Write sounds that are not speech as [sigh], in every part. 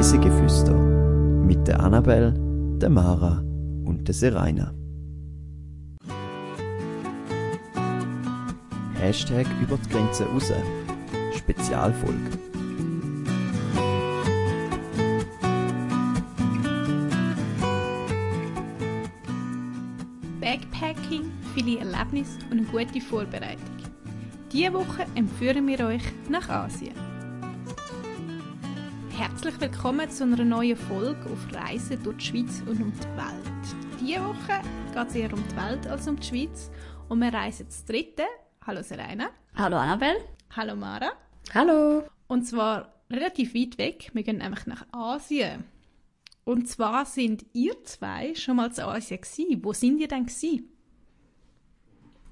Reisegeflüster mit der Annabel, der Mara und der Seraina. Hashtag über die Grenze raus. Spezialfolge. Backpacking, viele Erlebnisse und eine gute Vorbereitung. Diese Woche empführen wir euch nach Asien. Herzlich willkommen zu einer neuen Folge auf Reisen durch die Schweiz und um die Welt. Diese Woche geht es eher um die Welt als um die Schweiz und wir reisen zu dritten. Hallo Serena. Hallo Annabelle. Hallo Mara. Hallo. Und zwar relativ weit weg. Wir gehen nämlich nach Asien. Und zwar sind ihr zwei schon mal zu Asien gewesen. Wo sind ihr denn gewesen?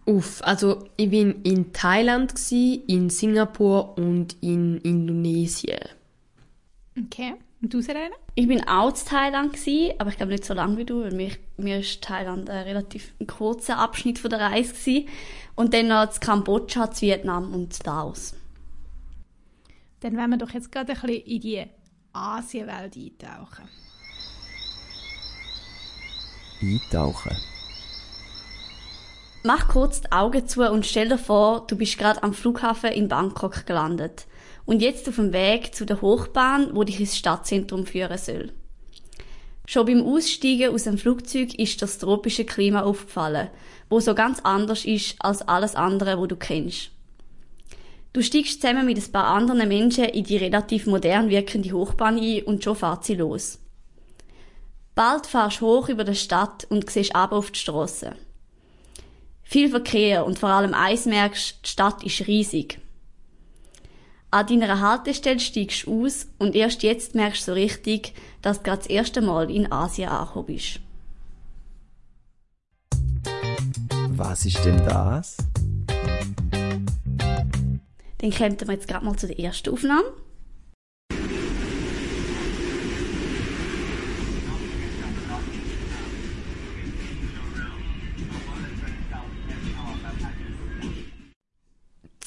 Uff, also ich bin in Thailand, gsi, in Singapur und in Indonesien. Okay. Und du, Serena? Ich bin auch in Thailand gsi, aber ich glaube nicht so lange wie du, weil mir, mir ist Thailand ein relativ kurzer Abschnitt von der Reise gsi. Und dann noch zu Kambodscha, zu Vietnam und Laos. Dann wollen wir doch jetzt gerade ein bisschen in die Asienwelt eintauchen. Eintauchen. Mach kurz die Augen zu und stell dir vor, du bist gerade am Flughafen in Bangkok gelandet und jetzt auf dem Weg zu der Hochbahn, wo dich ins Stadtzentrum führen soll. Schon beim Aussteigen aus dem Flugzeug ist das tropische Klima aufgefallen, wo so ganz anders ist als alles andere, wo du kennst. Du steigst zusammen mit ein paar anderen Menschen in die relativ modern wirkende Hochbahn ein und schon fährt sie los. Bald fahrst du hoch über die Stadt und siehst ab auf die Strasse. Viel Verkehr und vor allem eins merkst, die Stadt ist riesig. An deiner Haltestelle steigst du aus und erst jetzt merkst du so richtig, dass du gerade das erste Mal in Asien angekommen bist. Was ist denn das? Dann kommen wir jetzt gerade mal zu der ersten Aufnahme.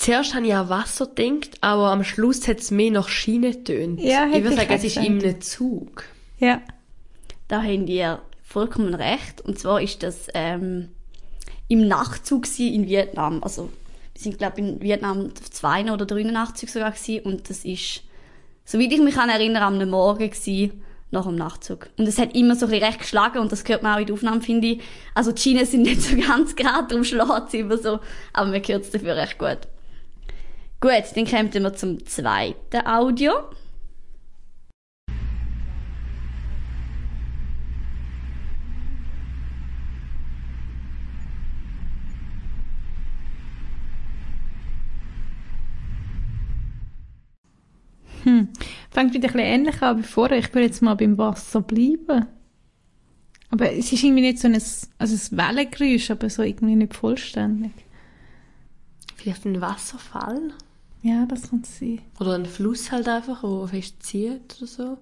Zuerst habe ich an Wasser gedacht, aber am Schluss hat es mehr nach Schiene getönt. Ja, ich würde ich sagen, es ist in einem Zug. Ja. Da haben ihr vollkommen recht. Und zwar ist das ähm, im Nachtzug gsi in Vietnam. Also wir sind glaube in Vietnam auf zwei oder drei Nachtzügen sogar gsi und das ist, soweit ich mich kann erinnern, am Morgen gsi nach dem Nachtzug. Und es hat immer so ein bisschen recht geschlagen und das hört man auch in der Aufnahme, finde ich. Also die Schienen sind nicht so [laughs] ganz gerade, darum schlägt es immer so, aber man hört es dafür recht gut. Gut, dann kommen wir zum zweiten Audio. Fängt wieder ein bisschen ähnlich an wie vorher. Ich würde jetzt mal beim Wasser bleiben. Aber es ist irgendwie nicht so ein, also ein Wellengeräusch, aber so irgendwie nicht vollständig. Vielleicht ein Wasserfall. Ja, das kann sein. Oder ein Fluss halt einfach, der fest zieht oder so.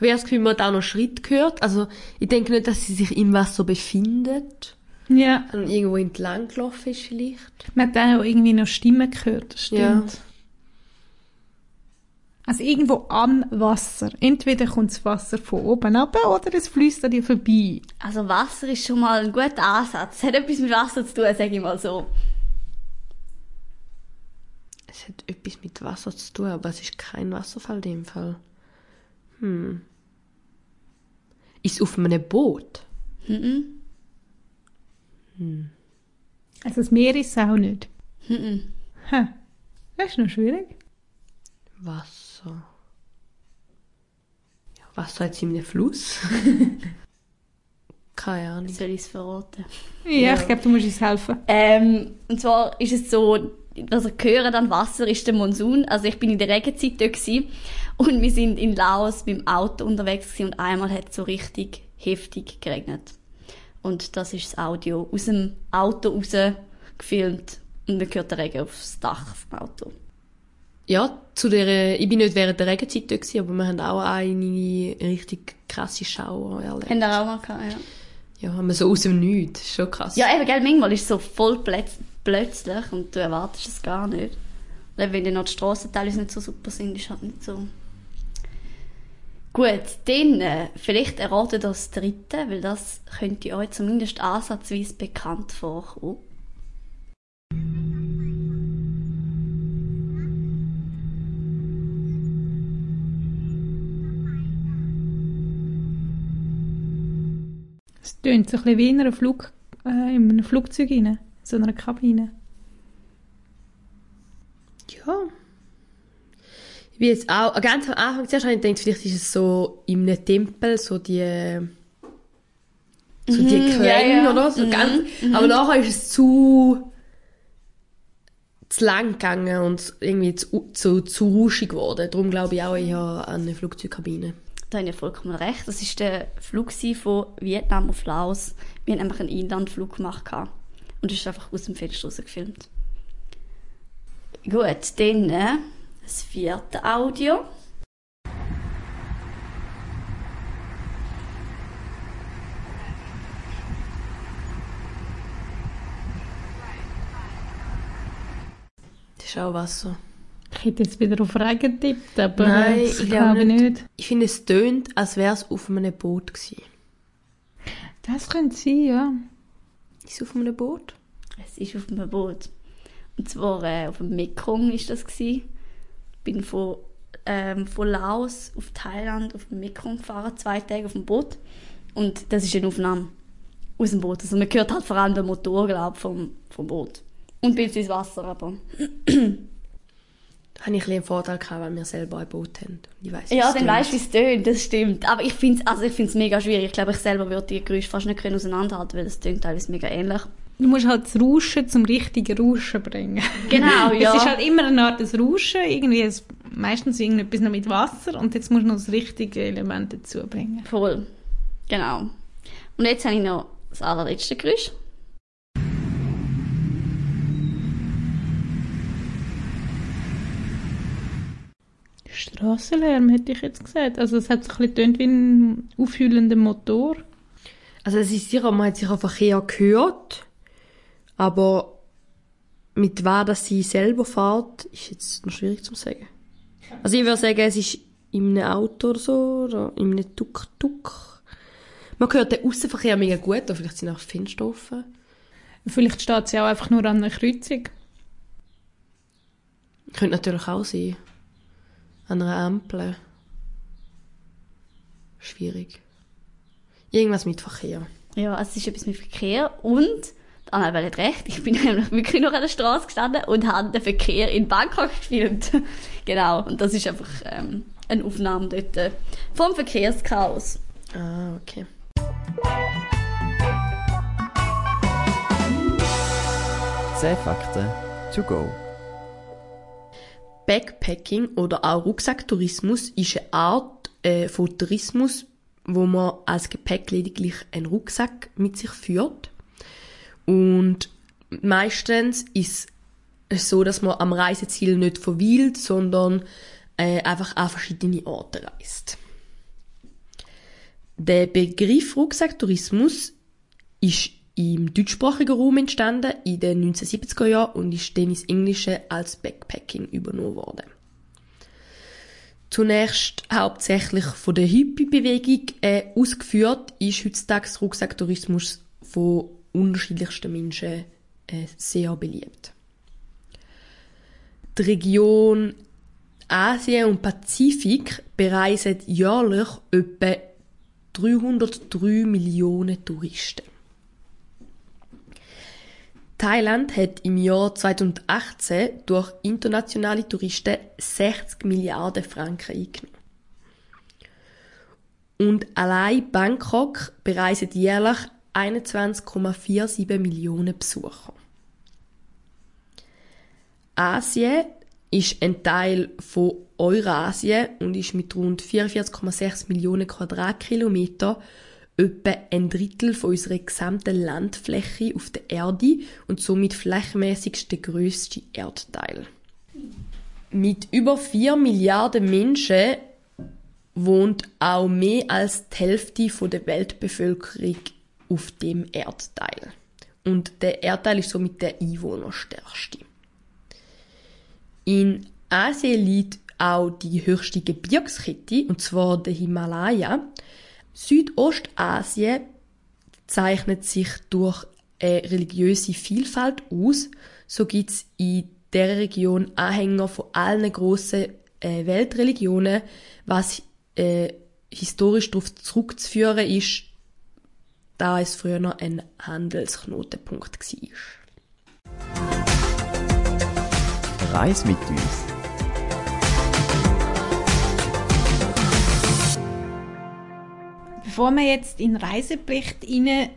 Ich habe das Gefühl, man hat auch noch Schritt gehört. Also, ich denke nicht, dass sie sich im Wasser befindet. Ja. Sondern irgendwo entlang gelaufen ist vielleicht. Man hat dann auch irgendwie noch Stimmen gehört, das stimmt. Ja. Also irgendwo am Wasser. Entweder kommt das Wasser von oben ab oder es fließt an dir vorbei. Also Wasser ist schon mal ein guter Ansatz. Es hat etwas mit Wasser zu tun, sage ich mal so. Es hat etwas mit Wasser zu tun, aber es ist kein Wasserfall in dem Fall. Hm. Ist es auf einem Boot? Mhm. Also das Meer ist es auch nicht. Mhm. Hä. Das ist noch schwierig. Wasser. Ja, Wasser jetzt in einem Fluss? [laughs] Keine Ahnung. Soll ich es verraten? Ja, ich glaube, du musst uns helfen. Ähm, und zwar ist es so, also hören dann Wasser ist der Monsun. Also ich bin in der Regenzeit dort gewesen, und wir sind in Laos mit dem Auto unterwegs gewesen, und einmal hat es so richtig heftig geregnet. Und das ist das Audio aus dem Auto raus gefilmt und man hört den Regen aufs Dach vom Auto. Ja, zu der, ich bin nicht während der Regenzeit dort gewesen, aber wir haben auch eine richtig krasse Schauer erlebt. Haben wir auch mal gehabt, ja. Ja, haben wir so aus dem Nichts. Das ist schon krass. Ja, eben, gell, manchmal ist so voll plötz plötzlich und du erwartest es gar nicht. Eben, wenn dann noch die Strassenteile nicht so super sind, ist halt nicht so Gut, dann äh, vielleicht erratet das dritte, weil das könnte euch zumindest ansatzweise bekannt vorkommen. Es tönt so ein bisschen wie in, Flug, äh, in einem Flugzeug rein, so einer Kabine. Ja. Ich bin jetzt auch, ganz am Anfang zuerst habe ich gedacht, vielleicht ist es so in einem Tempel, so die, so die Mhm, Klänge ja, ja. oder so, Mhm, ganz, aber nachher ist es zu, zu lang gegangen und irgendwie zu, zu, zu rauschig geworden. Darum glaube ich auch eher an eine Flugzeugkabine. Da habe ich vollkommen recht. Das war der Flug von Vietnam auf Laos. Wir haben einfach einen Inlandflug gemacht. Und es ist einfach aus dem Fenster raus gefilmt. Gut, dann äh, das vierte Audio. Das ist auch Wasser. Ich hätte jetzt wieder auf Regen getippt, aber Nein, das ich glaube glaube ich nicht. nicht. Ich finde, es tönt, als wäre es auf einem Boot gewesen. Das könnte sein, ja. Es auf einem Boot? Es ist auf einem Boot. Und zwar äh, auf dem Mekong ist das gsi. Bin von, ähm, von Laos auf Thailand auf dem Mekong gefahren, zwei Tage auf dem Boot. Und das ist eine Aufnahme aus dem Boot. Also man hört halt vor allem den Motor, glaub, vom, vom Boot. Und ein das Wasser, aber... [clears throat] Habe ich ein einen Vorteil gehabt, weil wir selber ein Boot haben. Ich weiss, Ja, dann weißt du, wie es tönt, das stimmt. Aber ich finde es also ich find's mega schwierig. Ich glaube, ich selber würde die Geräusche fast nicht können auseinanderhalten, weil es tönt teilweise mega ähnlich. Du musst halt das Rauschen zum richtigen Rauschen bringen. Genau, [laughs] ja. Es ist halt immer eine Art des Rauschen, irgendwie es, meistens irgendetwas noch mit Wasser und jetzt musst du noch das richtige Element dazu bringen. Voll. Genau. Und jetzt habe ich noch das allerletzte Geräusch. Strassenlärm hätte ich jetzt gesagt. Also es hat so ein bisschen wie ein aufhüllender Motor. Also es ist sicher, man hat sicher Verkehr gehört, aber mit wem das sie selber fährt, ist jetzt noch schwierig zu sagen. Also ich würde sagen, es ist in einem Auto oder so, oder in einem Tuk-Tuk. Man hört den Aussenverkehr mega gut, oder vielleicht sind auch Fenster offen. Vielleicht steht sie auch einfach nur an einer Kreuzung. Könnte natürlich auch sein. An einer Ampel. Schwierig. Irgendwas mit Verkehr. Ja, also es ist etwas mit Verkehr und die Annabelle hat recht, ich bin [laughs] nämlich wirklich noch an der Straße gestanden und habe den Verkehr in Bangkok gefilmt. [laughs] genau, und das ist einfach ähm, eine Aufnahme dort äh, vom Verkehrschaos. Ah, okay. Zehn Fakten to go. Backpacking oder auch Rucksacktourismus ist eine Art äh, von Tourismus, wo man als Gepäck lediglich einen Rucksack mit sich führt. Und meistens ist es so, dass man am Reiseziel nicht verweilt, sondern äh, einfach an verschiedene Orte reist. Der Begriff Rucksacktourismus ist im deutschsprachigen Raum entstanden in den 1970er Jahren und ist dann ins Englische als Backpacking übernommen worden. Zunächst hauptsächlich von der Hippie-Bewegung äh, ausgeführt, ist heutzutage Rucksacktourismus von unterschiedlichsten Menschen äh, sehr beliebt. Die Region Asien und Pazifik bereisen jährlich etwa 303 Millionen Touristen. Thailand hat im Jahr 2018 durch internationale Touristen 60 Milliarden Franken eingenommen. Und allein Bangkok bereisen jährlich 21,47 Millionen Besucher. Asien ist ein Teil von Eurasien und ist mit rund 44,6 Millionen Quadratkilometer etwa ein Drittel von unserer gesamten Landfläche auf der Erde und somit flächenmäßig der grösste Erdteil. Mit über 4 Milliarden Menschen wohnt auch mehr als die Hälfte der Weltbevölkerung auf dem Erdteil. Und der Erdteil ist somit der einwohnerstärkste. In Asien liegt auch die höchste Gebirgskette, und zwar der Himalaya. Südostasien zeichnet sich durch eine religiöse Vielfalt aus. So gibt's in der Region Anhänger von allen grossen äh, Weltreligionen, was äh, historisch darauf zurückzuführen ist, da es früher noch ein Handelsknotenpunkt war. Reis mit uns. Bevor wir jetzt in den Reisepflicht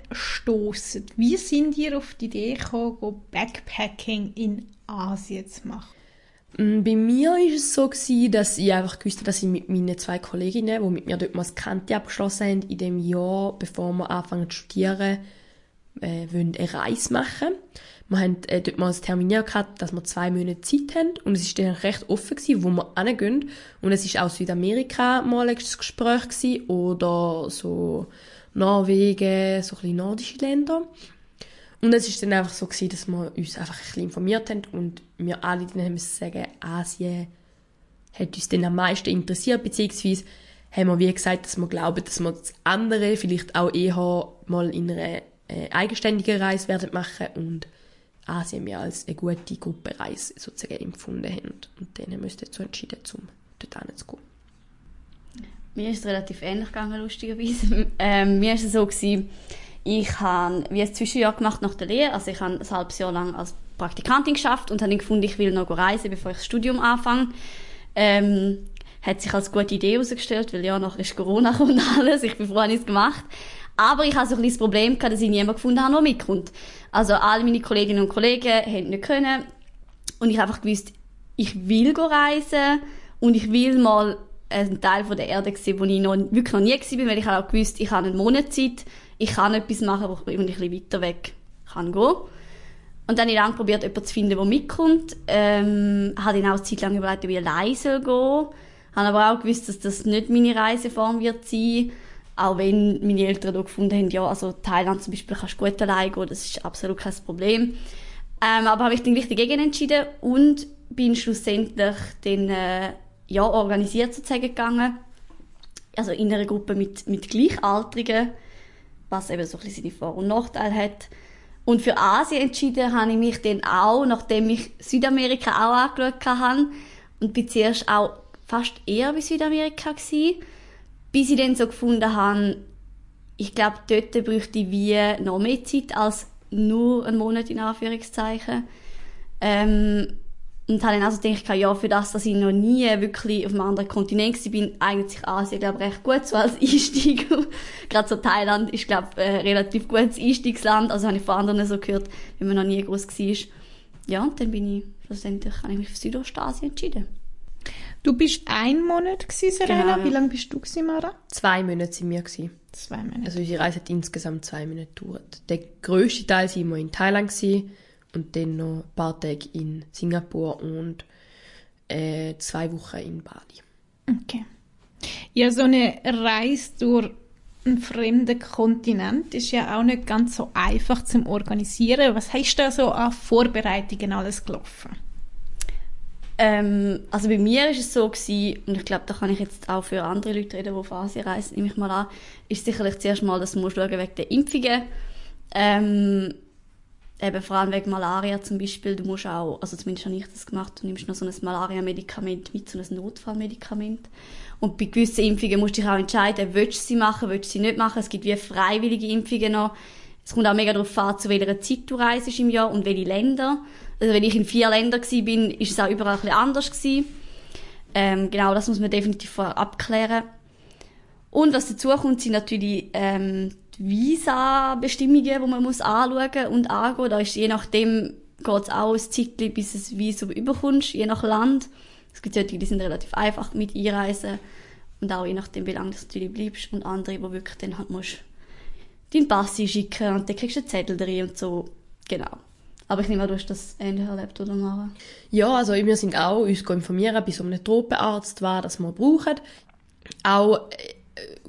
stoßen, wie sind ihr auf die Idee gekommen, Backpacking in Asien zu machen? Mm, bei mir war es so dass ich einfach gewusst habe, dass ich mit meinen zwei Kolleginnen, die mit mir dort mal das Kante abgeschlossen haben, in dem Jahr, bevor wir anfangen zu studieren, äh, wollen eine Reise machen. Wir haben äh, dort mal terminiert gehabt, dass wir zwei Monate Zeit haben und es war dann recht offen gewesen, wo wir hingehen. Und es war auch Südamerika mal ein Gespräch gewesen, oder so Norwegen, so ein bisschen nordische Länder. Und es ist dann einfach so gewesen, dass wir uns einfach ein bisschen informiert haben und wir alle dann haben sagen, Asien hat uns dann am meisten interessiert, beziehungsweise haben wir wie gesagt, dass wir glauben, dass wir das andere vielleicht auch eher mal in einer äh, eigenständigen Reise werden machen und Asien wir als eine gute Gruppenreise sozusagen empfunden haben. Und wir uns dazu entschieden, um dort zu gehen. Mir ist es relativ ähnlich gegangen, lustigerweise. [laughs] Ähm, mir ist es so gewesen, ich habe wie ein Zwischenjahr gemacht nach der Lehre, also ich habe ein halbes Jahr lang als Praktikantin geschafft und habe dann gefunden, ich will noch reisen, bevor ich das Studium anfange. Ähm, hat sich als gute Idee herausgestellt, weil ja, nachher ist Corona [laughs] und alles, ich bin froh, dass ich es gemacht aber ich hatte so ein das Problem, gehabt, dass ich niemanden gefunden habe, der mitkommt. Also alle meine Kolleginnen und Kollegen haben nicht können. Und ich habe einfach gewusst, ich will reisen und ich will mal einen Teil von der Erde sehen, wo ich noch, wirklich noch nie war, weil ich auch gewusst, ich habe einen Monat Zeit, ich kann etwas machen, wo ich ein bisschen weiter weg kann gehen. Und dann habe ich lange probiert, jemanden zu finden, der mitkommt. Ähm, habe dann auch eine Zeit lang überlegt, wie ich alleine gehen soll. Habe aber auch gewusst, dass das nicht meine Reiseform wird sein. Auch wenn meine Eltern auch gefunden haben, ja, also Thailand zum Beispiel kannst du gut alleine gehen, das ist absolut kein Problem. Ähm, aber habe ich dann wirklich dagegen entschieden und bin schlussendlich dann, äh, ja, organisiert sozusagen gegangen. Also in einer Gruppe mit, mit Gleichaltrigen, was eben so ein bisschen seine Vor- und Nachteile hat. Und für Asien entschieden habe ich mich dann auch, nachdem ich Südamerika auch angeschaut habe und bin zuerst auch fast eher bei Südamerika gewesen bis ich dann so gefunden habe, ich glaube, dort bräuchte ich wie noch mehr Zeit als nur einen Monat in Anführungszeichen. Ähm, und habe dann also gedacht, ja, für das, dass ich noch nie wirklich auf einem anderen Kontinent war, eignet sich Asien, glaube ich, recht gut so als [laughs] Einstieg. Gerade so Thailand ist, glaube ich, ein relativ gutes Einstiegsland. Also habe ich von anderen so gehört, wenn man noch nie groß war. Ja, und dann bin ich schlussendlich, habe ich mich für Südostasien entschieden. Du bist ein Monat gewesen, Serena. Genau, Wie lange bist du gewesen, Mara? Zwei Monate sind wir gewesen. Zwei Monate. Also unsere Reise hat insgesamt zwei Monate gedauert. Der grösste Teil waren wir in Thailand gewesen, und dann noch ein paar Tage in Singapur und äh, zwei Wochen in Bali. Okay. Ja, so eine Reise durch einen fremden Kontinent ist ja auch nicht ganz so einfach zum Organisieren. Was hast du da so an Vorbereitungen alles gelaufen? Ähm, also bei mir ist es so gewesen, und ich glaube, da kann ich jetzt auch für andere Leute reden, die auf Asien reisen, nehme ich mal an, ist sicherlich zuerst mal, dass musst schauen wegen der Impfungen. Ähm, eben vor allem wegen Malaria zum Beispiel, du musst auch, also zumindest habe ich das gemacht, du nimmst noch so ein Malaria-Medikament mit, so ein Notfallmedikament. Und bei gewissen Impfungen musst du dich auch entscheiden, willst du sie machen, willst du sie nicht machen. Es gibt wie freiwillige Impfungen noch. Es kommt auch mega darauf an, zu welcher Zeit du reist im Jahr und welche Länder. Also wenn ich in vier Ländern war, bin, ist es auch überall ein bisschen anders gewesen. Ähm, genau, das muss man definitiv vorher abklären. Und was dazu kommt, sind natürlich ähm, die Visa-Bestimmungen, die man muss anschauen und angehen. Da ist je nachdem geht es auch ein Zeitchen, bis du ein Visum überkommst, je nach Land. Es gibt solche, die sind relativ einfach mit Einreisen und auch je nachdem, wie lange du natürlich bleibst und andere, wo wirklich dann halt musst deinen Pass schicken und dann kriegst du einen Zettel drin und so. Genau. Aber ich nehme an, du hast das ähnlich erlebt, oder Mara? Ja, also wir sind auch uns informieren bei so einem Tropenarzt, was das wir brauchen. Auch äh,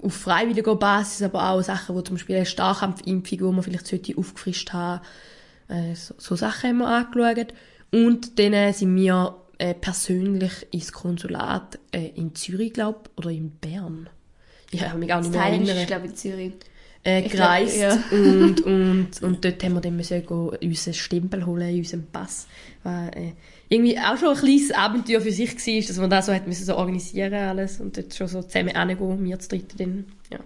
auf freiwilliger Basis, aber auch Sachen, wo zum Beispiel eine Starkampfimpfung, wo man vielleicht sollte aufgefrischt haben, äh, so, so Sachen haben wir angeschaut. Und dann sind wir äh, persönlich ins Konsulat äh, in Zürich, glaube oder in Bern. Ich habe mich auch nicht mehr erinnern. ist, glaube ich, in Zürich. Äh, Ich glaub, gereist ja. und, [laughs] und, und dort haben wir dann müssen go unseren Stempel holen, unseren Pass. War, äh, irgendwie auch schon ein kleines Abenteuer für sich war, dass man das so hat müssen so organisieren alles und dort schon so zusammen hingehen, wir zu dritten dann, ja.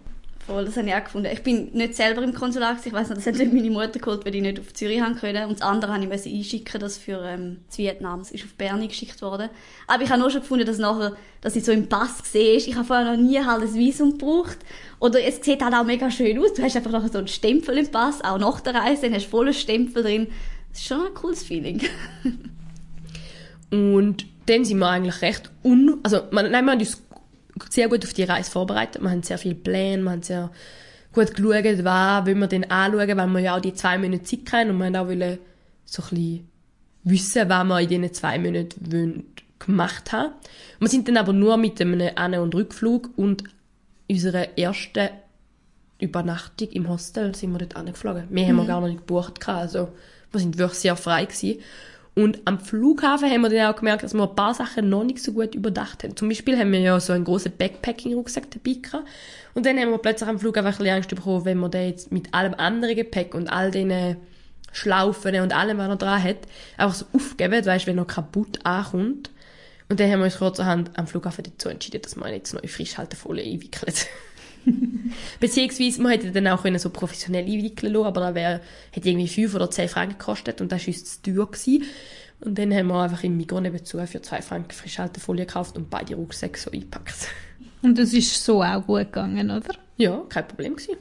Voll, das habe ich auch gefunden. Ich bin nicht selber im Konsulat, ich weiß noch, das hat nicht meine Mutter geholt, weil ich nicht auf Zürich haben können. Und das andere habe ich müssen einschicken, das für ähm, das Vietnam. Das ist auf Bern geschickt worden. Aber ich habe nur schon gefunden, dass nachher, dass ich so im Pass sehe, ich habe vorher noch nie halt ein Visum gebraucht. Oder es sieht halt auch mega schön aus. Du hast einfach nachher so einen Stempel im Pass, auch nach der Reise, dann hast du voll einen Stempel drin. Das ist schon ein cooles Feeling. [laughs] Und dann sind wir eigentlich recht un... Also, man, nein, wir haben uns sehr gut auf die Reise vorbereitet. Wir haben sehr viele Pläne, wir haben sehr gut geschaut, was wollen wir denn anschauen, weil wir ja auch die zwei Monate Zeit haben und wir haben auch wollen so ein bisschen wissen, was wir in diesen zwei wollen gemacht haben. Wir sind dann aber nur mit einem An- und Rückflug und unserer ersten Übernachtung im Hostel sind wir dort angeflogen. Mehr haben wir gar noch nicht gebucht. Also, wir sind wirklich sehr frei gewesen. Und am Flughafen haben wir dann auch gemerkt, dass wir ein paar Sachen noch nicht so gut überdacht haben. Zum Beispiel haben wir ja so einen großen Backpacking-Rucksack dabei gehabt. Und dann haben wir plötzlich am Flughafen ein bisschen Angst bekommen, wenn wir den jetzt mit allem anderen Gepäck und all den Schlaufen und allem, was er dran hat, einfach so aufgeben, weißt, wenn er kaputt ankommt. Und dann haben wir uns kurzerhand am Flughafen dazu entschieden, dass wir jetzt in Frischhaltefolie einwickeln. [laughs] Beziehungsweise, man hätte dann auch können so professionell einwickeln lassen, aber das wäre, hätte irgendwie fünf oder zehn Franken gekostet und das war uns zu teuer. Gewesen. Und dann haben wir einfach im Migros nebenzu für zwei Franken Frischhaltefolie gekauft und beide Rucksäcke so eingepackt. Und das ist so auch gut gegangen, oder? Ja, kein Problem gewesen.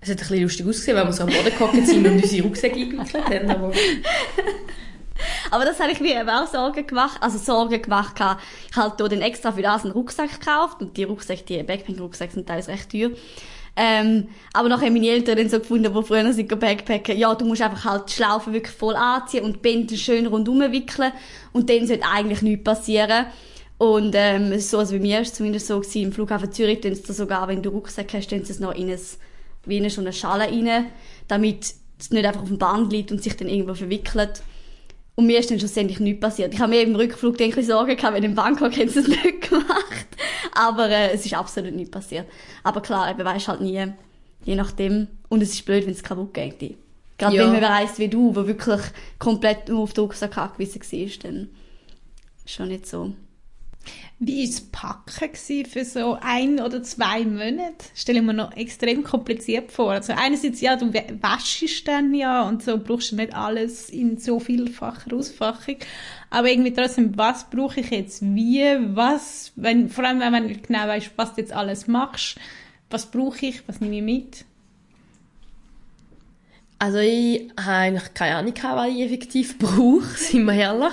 Es hat ein bisschen lustig ausgesehen, weil wir so am Boden gehockt sind und unsere Rucksäcke eingewickelt haben, aber... [laughs] Aber das habe ich mir eben auch Sorgen gemacht. Also Sorgen gemacht gehabt. Ich habe halt dann extra für das einen Rucksack gekauft. Und die Rucksäcke, die Backpack-Rucksäcke sind teilweise recht teuer. Ähm, aber nachher haben meine Eltern dann so gefunden, die früher sind Backpacken, ja, du musst einfach halt die Schlaufen wirklich voll anziehen und die Bänder schön rundum wickeln. Und dann sollte eigentlich nichts passieren. Und ähm, es ist so, also bei mir ist es zumindest so gewesen, im Flughafen Zürich, tun sie da sogar, wenn du Rucksack hast, tun sie es noch in ein, wie in so eine Schale rein, damit es nicht einfach auf dem Band liegt und sich dann irgendwo verwickelt. Und mir ist dann schlussendlich nichts passiert. Ich habe mir im Rückflug ein bisschen Sorgen gehabt, weil in Bangkok haben sie es [laughs] nicht gemacht. Aber äh, es ist absolut nichts passiert. Aber klar, eben weisst halt nie, je nachdem. Und es ist blöd, wenn es kaputt geht. Gerade Ja. wenn man reist wie du, wo wirklich komplett nur auf den Rucksack angewiesen war, dann schon nicht so. Wie war das Packen für so ein oder zwei Monate? Stelle ich mir noch extrem kompliziert vor. Also einerseits, ja, du wä- wäschst dann ja und so brauchst du nicht alles in so vielfacher Ausfachung. Aber irgendwie trotzdem, was brauche ich jetzt wie, was, wenn, vor allem wenn nicht genau weißt, was du jetzt alles machst, was brauche ich, was nehme ich mit? Also ich habe eigentlich keine Ahnung, was ich effektiv [laughs] brauche, sind wir ehrlich.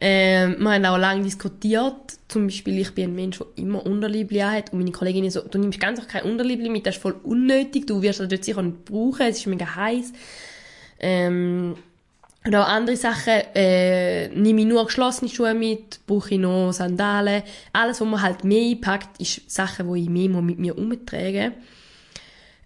Ähm, wir haben auch lange diskutiert. Zum Beispiel, ich bin ein Mensch, der immer Unterliebli hat und meine Kollegin so, du nimmst ganz kein Unterliebli mit, das ist voll unnötig, du wirst das dort sicher nicht brauchen, es ist mega heiß. Ähm, und auch andere Sachen, äh, nehme ich nur geschlossene Schuhe mit, brauche ich noch Sandalen. Alles, was man halt mehr einpackt, ist Sachen, die ich mehr muss mit mir umtrage.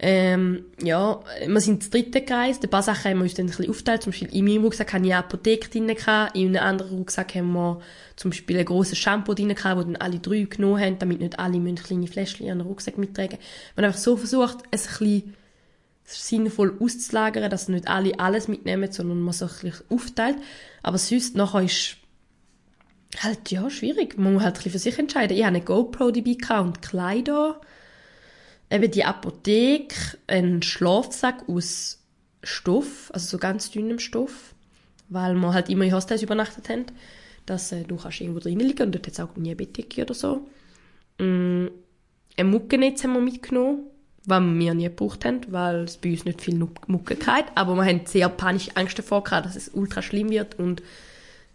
Ähm, ja, wir sind zu dritten gereist. Ein paar Sachen haben wir uns dann ein bisschen aufgeteilt. Zum Beispiel in meinem Rucksack hatte ich eine Apotheke drin. In einem anderen Rucksack haben wir zum Beispiel ein grosses Shampoo drin, das dann alle drei genommen haben, damit nicht alle müssen kleine Fläschchen in den Rucksack mittragen Man hat einfach so versucht, es ein bisschen sinnvoll auszulagern, dass nicht alle alles mitnehmen, sondern man so ein bisschen aufteilt. Aber sonst nachher ist halt, ja, schwierig. Man muss halt ein bisschen für sich entscheiden. Ich habe eine GoPro dabei und Kleider eben die Apotheke, ein Schlafsack aus Stoff, also so ganz dünnem Stoff, weil wir halt immer in Hostels übernachtet haben, dass äh, du kannst irgendwo drinnen liegen und dort hat es auch nie eine Bettdecke oder so. Mm, ein Muckennetz haben wir mitgenommen, was wir nie gebraucht haben, weil es bei uns nicht viel Mucke gab, aber wir haben sehr panische Angst davor gehabt, dass es ultra schlimm wird und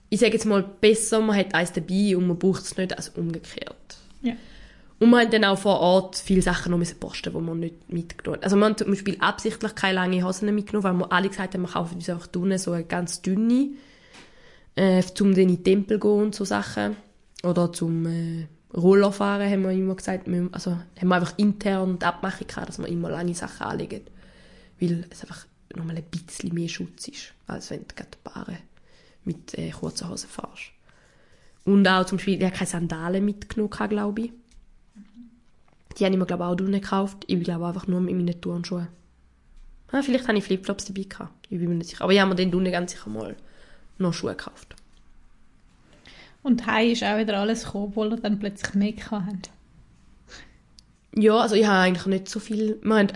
ich sage jetzt mal, besser, man hat eins dabei und man braucht es nicht, als umgekehrt. Ja. Und wir haben dann auch vor Ort viele Sachen noch posten, die wir nicht mitgenommen haben. Also wir haben zum Beispiel absichtlich keine lange Hosen mitgenommen, weil wir alle gesagt haben, wir kaufen uns einfach drinnen so eine ganz dünne, äh, zum dann in den Tempel gehen und so Sachen. Oder zum äh, Roller fahren, haben wir immer gesagt. wir- Also haben wir einfach intern die Abmachung gehabt, dass wir immer lange Sachen anlegen. Weil es einfach nochmal ein bisschen mehr Schutz ist, als wenn du gerade Paare mit äh, kurzen Hosen fährst. Und auch zum Beispiel, ich habe keine Sandalen mitgenommen, glaube ich. Die habe ich mir, glaube ich, auch drinnen gekauft. Ich glaube einfach nur in meinen Turnschuhen. Ah, vielleicht habe ich Flipflops dabei gehabt. Ich bin mir nicht sicher. Aber ich habe mir dann drinnen ganz sicher mal noch Schuhe gekauft. Und heim ist auch wieder alles gekommen, obwohl er dann plötzlich mehr hatten. Ja, also ich habe eigentlich nicht so viel... Wir, haben,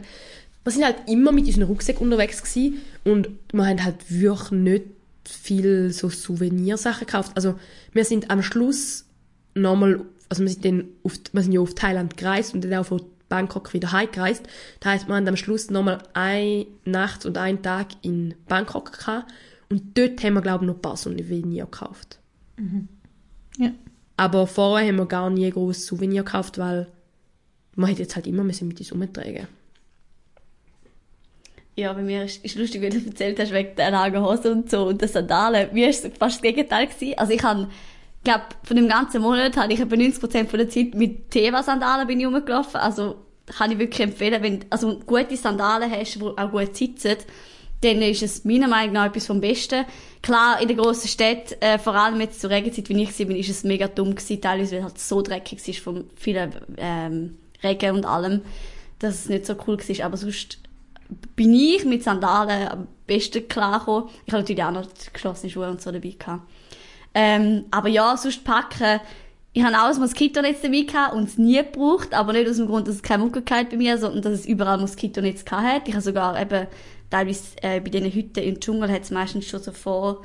wir sind halt immer mit unserem Rucksack unterwegs gewesen und wir haben halt wirklich nicht viel so Souvenirsachen gekauft. Also wir sind am Schluss nochmal, also wir sind dann auf, wir sind ja auf Thailand gereist und dann auch von Bangkok wieder heimgereist. Das heisst, wir haben am Schluss nochmal eine Nacht und einen Tag in Bangkok gehabt und dort haben wir, glaube ich, noch ein paar Souvenir gekauft. Ja. Aber vorher haben wir gar nie groß Souvenir gekauft, weil man hätte jetzt halt immer müssen mit uns umtragen. Ja, bei mir ist, ist lustig, wie du erzählt hast, wegen der langen Hose und so und der Sandalen. Mir ist es fast das Gegenteil gewesen. Also ich habe, glaube von dem ganzen Monat habe ich etwa 90% von der Zeit mit Teva-Sandalen bin ich rumgelaufen. Also kann ich wirklich empfehlen, wenn also gute Sandalen hast, die auch gut sitzen, dann ist es meiner Meinung nach etwas vom Besten. Klar, in den grossen Städten, äh, vor allem jetzt zur Regenzeit, wie ich war, ist es mega dumm gewesen, teilweise, weil es halt so dreckig ist von vielen ähm, Regen und allem, dass es nicht so cool war. Aber sonst bin ich mit Sandalen am besten klargekommen. Ich habe natürlich auch noch geschlossene Schuhe und so dabei gehabt. Ähm, aber ja, sonst packen, ich habe auch ein Moskitonetz dabei gehabt und es nie gebraucht, aber nicht aus dem Grund, dass es keine Mucke bei mir, sondern dass es überall Moskitonetz gehabt hat. Ich habe sogar eben teilweise äh, bei diesen Hütten im Dschungel hat es meistens schon so vor,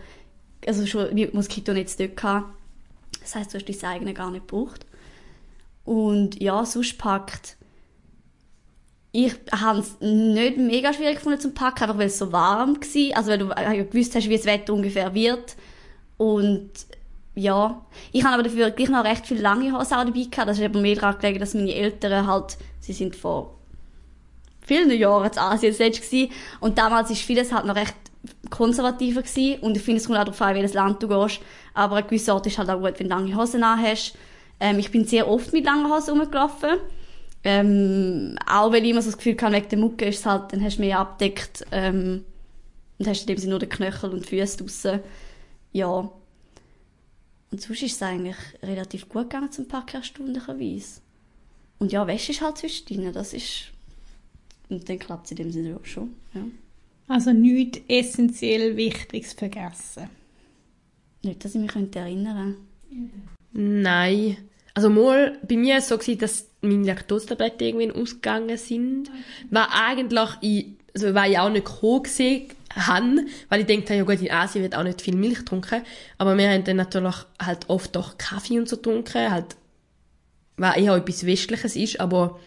also schon Moskitonetz dort gehabt. Das heisst, du hast dein eigene gar nicht gebraucht. Und ja, sonst packt, ich habe es nicht mega schwierig gefunden zum Packen, einfach weil es so warm war. Also weil du äh, gewusst hast, wie das Wetter ungefähr wird. Und ja, ich habe aber dafür gleich noch recht viele lange Hosen auch dabei gehabt. Das ist eben mehr daran gelegen, dass meine Eltern halt, sie sind vor vielen Jahren in Asien selbst gewesen. Und damals ist vieles halt noch recht konservativer gewesen. Und ich finde, es kommt auch darauf an, welches Land du gehst. Aber ein gewisser Ort ist halt auch gut, wenn du lange Hosen hast. Ähm, ich bin sehr oft mit langen Hosen rumgelaufen. Ähm, auch weil ich immer so das Gefühl hatte, wegen der Mucke ist es halt, dann hast du mehr abdeckt, ähm, und hast in dem Sinne nur den Knöchel und die Füße draussen. Ja. Und sonst ist es eigentlich relativ gut gegangen zum Packen, erstaunlicherweise. Und ja, Wäsche ist halt zwischendrin, das ist, und dann klappt es in dem Sinne auch schon, ja. Also nichts essentiell Wichtiges vergessen. Nicht, dass ich mich könnte erinnern Nein. Also mal, bei mir war es so, gewesen, dass meine Laktosetabletten irgendwie ausgegangen sind. War eigentlich, ich, also war ich auch nicht gekommen gewesen, han, weil ich dachte, ja gut, in Asien wird auch nicht viel Milch getrunken. Aber wir haben dann natürlich halt oft doch Kaffee und so getrunken, halt, was eher etwas Westliches ist, aber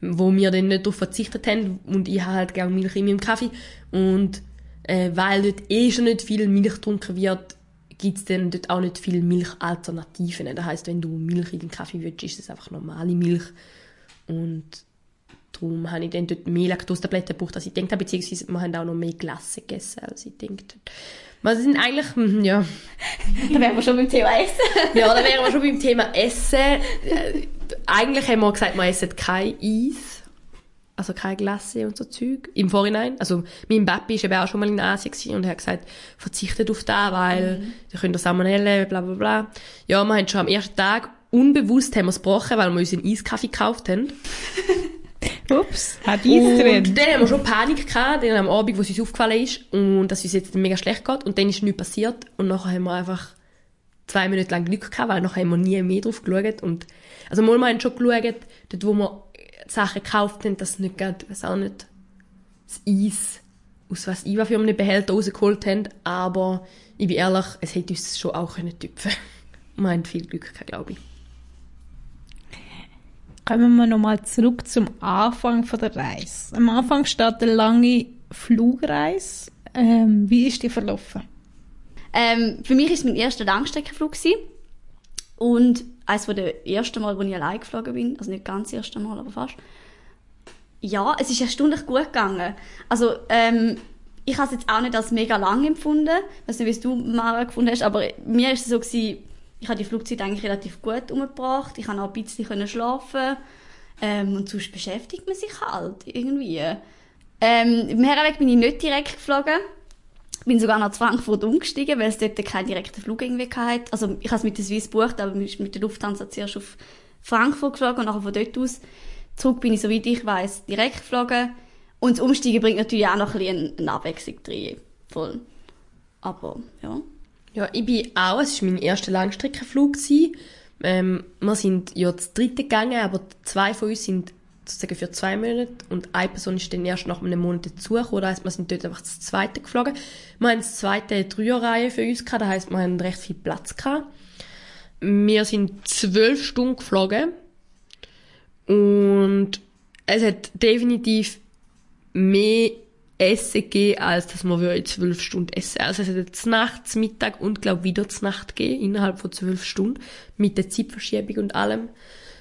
wo wir dann nicht darauf verzichtet haben und ich habe halt gerne Milch in meinem Kaffee und äh, weil dort eh schon nicht viel Milch getrunken wird, gibt es dann dort auch nicht viele Milchalternativen. Das heißt, wenn du Milch in den Kaffee willst, ist es einfach normale Milch und darum habe ich dann dort mehr Laktosetabletten gebraucht, als ich gedacht habe, beziehungsweise wir haben auch noch mehr Glasse gegessen, als ich gedacht habe. Wir sind eigentlich, hm, ja, [laughs] Da wären wir schon beim Thema Essen. ja, da wären wir schon beim Thema Essen. Äh, eigentlich haben wir gesagt, wir essen kein Eis. Also kein Glasse und so Zeug. Im Vorhinein. Also, mein Papi war eben auch schon mal in Asien und er hat gesagt, verzichtet auf das, weil, mhm. ihr könnt Salmonellen, bla, bla, bla. Ja, wir haben schon am ersten Tag unbewusst haben wir es gebrochen, weil wir uns einen Eiskaffee gekauft haben. [laughs] Ups, hat Eis Und drin. dann haben wir schon Panik gehabt, dann am Abend, wo es uns aufgefallen ist und dass es uns jetzt mega schlecht geht. Und dann ist nichts passiert. Und nachher haben wir einfach zwei Minuten lang Glück gehabt, weil nachher haben wir nie mehr drauf geschaut. Und, also mal, wir haben schon geschaut, dort wo wir Sachen gekauft haben, dass nicht gerade, weiß auch nicht, das Eis aus was ich für einen Behälter rausgeholt haben. Aber ich bin ehrlich, es hätte uns schon auch können tüpfen. [laughs] Wir haben viel Glück gehabt, glaube ich. Kommen wir nochmal zurück zum Anfang von der Reise. Am Anfang steht eine lange Flugreise. Ähm, wie ist die verlaufen? Ähm, für mich war es mein erster Langstreckenflug. Gewesen. Und eines der ersten Mal, wo ich allein geflogen bin, also nicht ganz das erste Mal, aber fast. Ja, es ist erstaunlich gut gegangen. Also, ähm, ich habe es jetzt auch nicht als mega lang empfunden. Ich weiß nicht, wie es du, Mara, gefunden hast, aber mir ist es so gewesen, ich habe die Flugzeit eigentlich relativ gut umgebracht. Ich konnte auch ein bisschen schlafen. Ähm, und sonst beschäftigt man sich halt irgendwie. Ähm, Im Herrenweg bin ich nicht direkt geflogen. bin sogar nach Frankfurt umgestiegen, weil es dort keinen direkten Flug irgendwie hatte. Also ich habe es mit der Swiss gebucht, aber mit der Lufthansa zuerst auf Frankfurt geflogen und nachher von dort aus zurück bin ich, soweit ich weiß, direkt geflogen. Und das Umsteigen bringt natürlich auch noch ein bisschen eine Abwechslung drin. Voll. Aber, ja. Ja, ich bin auch, es war mein erster Langstreckenflug. Ähm, wir sind ja zu dritte gegangen, aber zwei von uns sind sozusagen für zwei Monate und eine Person ist dann erst nach einem Monat dazugekommen. Das heisst, wir sind dort einfach das zweite geflogen. Wir haben das zweite Dreierreihe für uns gehabt, das heisst, wir haben recht viel Platz gehabt. Wir sind zwölf Stunden geflogen und es hat definitiv mehr Essen gegeben, als dass wir in zwölf Stunden essen. Also es jetzt nachts, Mittag und glaube wieder zur Nacht gegeben, innerhalb von zwölf Stunden, mit der Zeitverschiebung und allem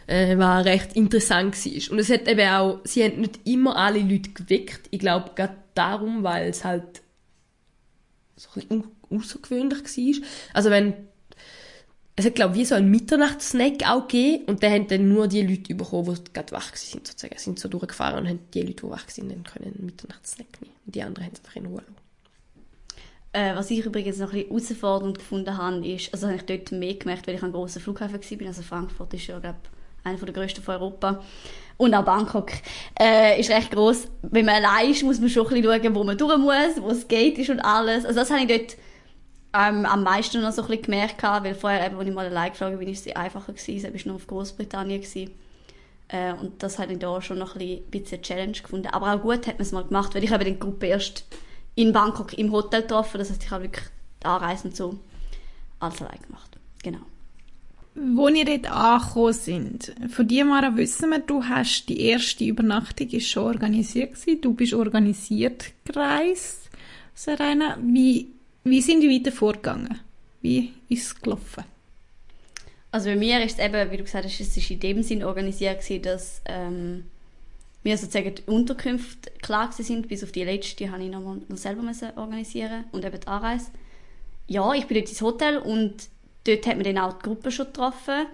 äh, was recht interessant war. Und es hat eben auch, sie haben nicht immer alle Leute geweckt. Ich glaube, gerade darum, weil es halt so ein bisschen außergewöhnlich war. Also wenn, es hat, glaube ich, wie so einen Mitternachtssnack auch gegeben und dann haben dann nur die Leute bekommen, die gerade wach sind, sozusagen. sind so durchgefahren und haben die Leute, die wach sind, dann können einen Mitternachtssnack nehmen. Und die anderen haben es einfach in Ruhe. Äh, was ich übrigens noch ein bisschen herausfordernd gefunden habe, ist, also habe ich dort mehr gemerkt, weil ich am grossen Flughafen war, also Frankfurt ist ja, glaube einer der grössten von Europa. Und auch Bangkok äh, ist recht groß. Wenn man allein ist, muss man schon ein bisschen schauen, wo man durch muss, wo es geht ist und alles. Also das habe ich dort ähm, am meisten noch so ein bisschen gemerkt, weil vorher, eben, als ich mal allein geflogen bin, ist es einfacher gewesen. Ich war noch auf Großbritannien. Gewesen. Äh, und das habe ich da schon noch ein bisschen Challenge gefunden. Aber auch gut hat man es mal gemacht, weil ich habe die Gruppe erst in Bangkok im Hotel getroffen. Das heißt, ich habe wirklich die Anreise und so alles allein gemacht. Genau. Wo ihr dort angekommen sind, von dir, Mara, wissen wir, du hast die erste Übernachtung ist schon organisiert gewesen. Du bist organisiert gereist, Serena. Wie, wie sind die weiter vorgegangen? Wie ist es gelaufen? Also bei mir ist es eben, wie du gesagt hast, es ist in dem Sinn organisiert gewesen, dass ähm, wir sozusagen die Unterkünfte klar sind, bis auf die letzte, die habe ich noch, mal, noch selber müssen organisieren und eben die Anreise. Ja, ich bin dort ins Hotel und dort hat man dann auch die Gruppe schon getroffen.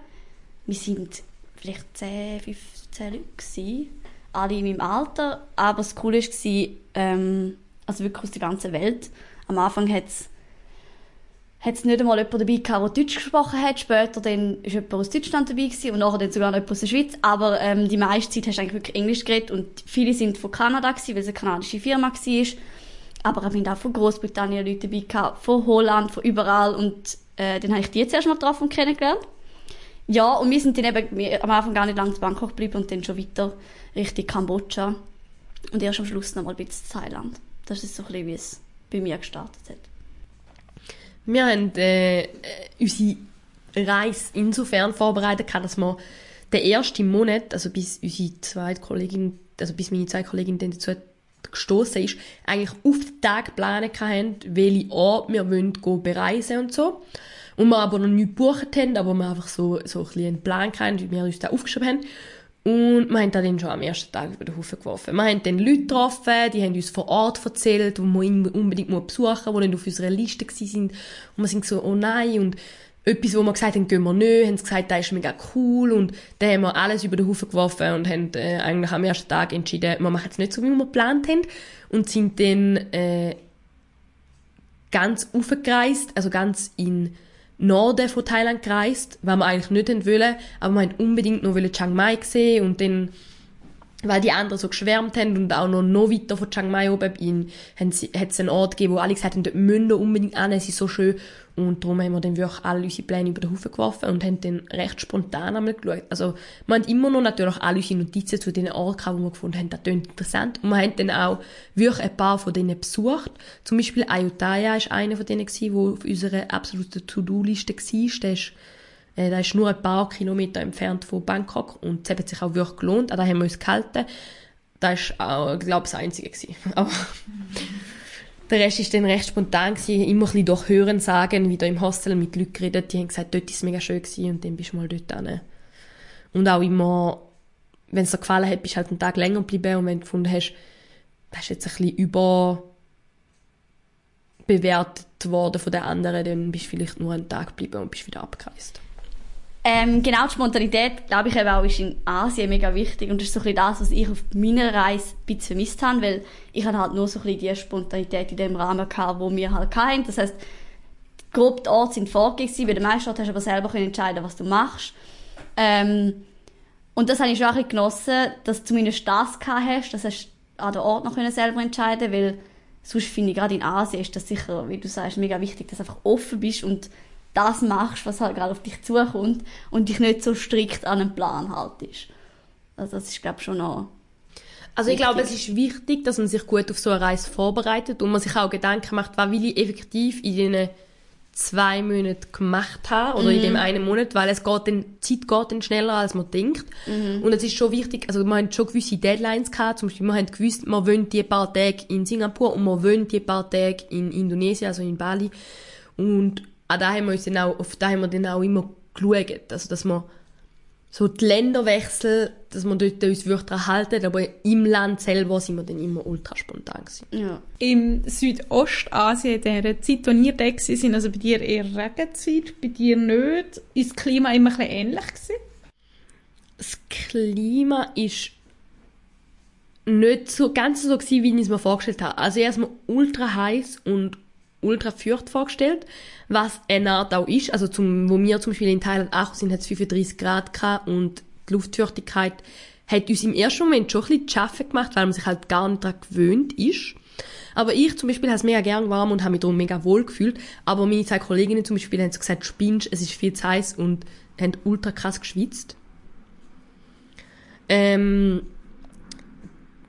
Wir sind vielleicht 10, 15 Leute gewesen, alle in meinem Alter. Aber das Coole war, ähm, also wirklich aus der ganzen Welt. Am Anfang hat es nicht einmal jemand dabei gehabt, der Deutsch gesprochen hat. Später dann ist jemand aus Deutschland dabei gewesen und nachher dann sogar noch jemand aus der Schweiz. Aber ähm, die meiste Zeit hast du eigentlich wirklich Englisch geredet und viele sind von Kanada gewesen, weil es eine kanadische Firma war. Aber wir haben auch von Großbritannien Leute dabei gehabt, von Holland, von überall und äh, dann habe ich die zuerst mal getroffen und kennengelernt. Ja, und wir sind dann eben am Anfang gar nicht lange in Bangkok geblieben und dann schon weiter Richtung Kambodscha. Und erst am Schluss noch mal ein bisschen Thailand. Das ist so ein bisschen, wie es bei mir gestartet hat. Wir haben äh, unsere Reise insofern vorbereitet, dass wir den ersten Monat, also bis unsere zwei Kollegin, also bis meine zwei Kolleginnen dann dazu gestoßen ist, eigentlich auf den Tag geplant haben, welche Ort wir wollen bereisen und so. Und wir aber noch nicht gebucht haben, aber wir einfach so, so ein bisschen einen Plan hatten, wie wir uns da aufgeschrieben haben. Und wir haben dann schon am ersten Tag über den Haufen geworfen. Wir haben dann Leute getroffen, die haben uns vor Ort erzählt, die wir unbedingt besuchen, die nicht auf unserer Liste waren. Und wir sind so, oh nein, und etwas, wo wir gesagt haben, gehen wir nicht, haben sie gesagt, das ist mega cool und dann haben wir alles über den Haufen geworfen und haben äh, eigentlich am ersten Tag entschieden, wir machen es nicht so, wie wir geplant haben und sind dann äh, ganz aufgereist, also ganz in Norden von Thailand gereist, was wir eigentlich nicht wollen, aber wir wollten unbedingt noch Chiang Mai sehen und dann weil die anderen so geschwärmt haben und auch noch, noch weiter von Chiang Mai oben in, hat es einen Ort gegeben, wo alle gesagt haben, dort müssen unbedingt an, es ist so schön. Und darum haben wir dann wirklich alle unsere Pläne über den Haufen geworfen und haben dann recht spontan einmal geschaut. Also, wir haben immer noch natürlich alle unsere Notizen zu den Orten, die wir gefunden haben, das klingt interessant. Und wir haben dann auch wirklich ein paar von denen besucht. Zum Beispiel Ayutthaya war einer von denen, der auf unserer absoluten To-Do-Liste war. Der ist äh, das ist nur ein paar Kilometer entfernt von Bangkok und es hat sich auch wirklich gelohnt. An das haben wir uns gehalten. Das war glaube ich, das Einzige. Gewesen. [laughs] Aber der Rest war dann recht spontan. Gewesen. Immer ein bisschen durch Hören sagen, wieder im Hostel mit Leuten geredet. Die haben gesagt, dort war es mega schön gewesen und dann bist du mal dort hin. Und auch immer, wenn es dir gefallen hat, bist du halt einen Tag länger geblieben und wenn du gefunden hast, das ist jetzt ein bisschen über bewertet worden von den anderen, dann bist du vielleicht nur einen Tag geblieben und bist wieder abgereist. Ähm, genau, die Spontanität, glaube ich, eben auch ist in Asien mega wichtig. Und das ist so ein bisschen das, was ich auf meiner Reise ein bisschen vermisst habe, weil ich hatte halt nur so ein bisschen die Spontanität in dem Rahmen gehabt, wo wir halt hatten. Das heisst, grob die Orte sind vorgegeben, bei den meisten Orten hast du aber selber können entscheiden, was du machst. Ähm, und das habe ich schon ein bisschen genossen, dass du zumindest das gehabt hast, dass hast an der Ort noch selber entscheiden weil sonst finde ich, gerade in Asien ist das sicher, wie du sagst, mega wichtig, dass du einfach offen bist und das machst, was halt gerade auf dich zukommt und dich nicht so strikt an einen Plan haltest. Also das ist, glaube ich, schon noch also ich glaube, es ist wichtig, dass man sich gut auf so eine Reise vorbereitet und man sich auch Gedanken macht, was will ich effektiv in diesen zwei Monaten gemacht habe oder mhm. in dem einen Monat, weil es geht dann, die Zeit geht dann schneller, als man denkt. Mhm. Und es ist schon wichtig, also wir haben schon gewisse Deadlines gehabt, zum Beispiel wir haben gewusst, wir wollen die paar Tage in Singapur und wir wollen die paar Tage in Indonesien, also in Bali. Und auch da haben wir uns dann auch, auf da haben wir dann auch immer geschaut, also dass wir so die Länderwechsel, dass wir dort uns daran halten, aber im Land selber sind wir dann immer ultra spontan gewesen. Ja. Im Südostasien, in der Zeit, wo ihr da sind, also bei dir eher Regenzeit, bei dir nicht, ist das Klima immer ein bisschen ähnlich gewesen? Das Klima ist nicht so ganz so gewesen, wie ich es mir vorgestellt habe. Also erstmal ultra heiß und ultra feucht vorgestellt, was eine Art auch ist. Also zum, wo wir zum Beispiel in Thailand auch sind, hat es 35 Grad gehabt und die Luftfeuchtigkeit hat uns im ersten Moment schon ein bisschen zu schaffen gemacht, weil man sich halt gar nicht daran gewöhnt ist. Aber ich zum Beispiel habe es mega gern warm und habe mich darum mega wohl gefühlt. Aber meine zwei Kolleginnen zum Beispiel haben gesagt, spinnst, es ist viel zu heiß und haben ultra krass geschwitzt. Ähm,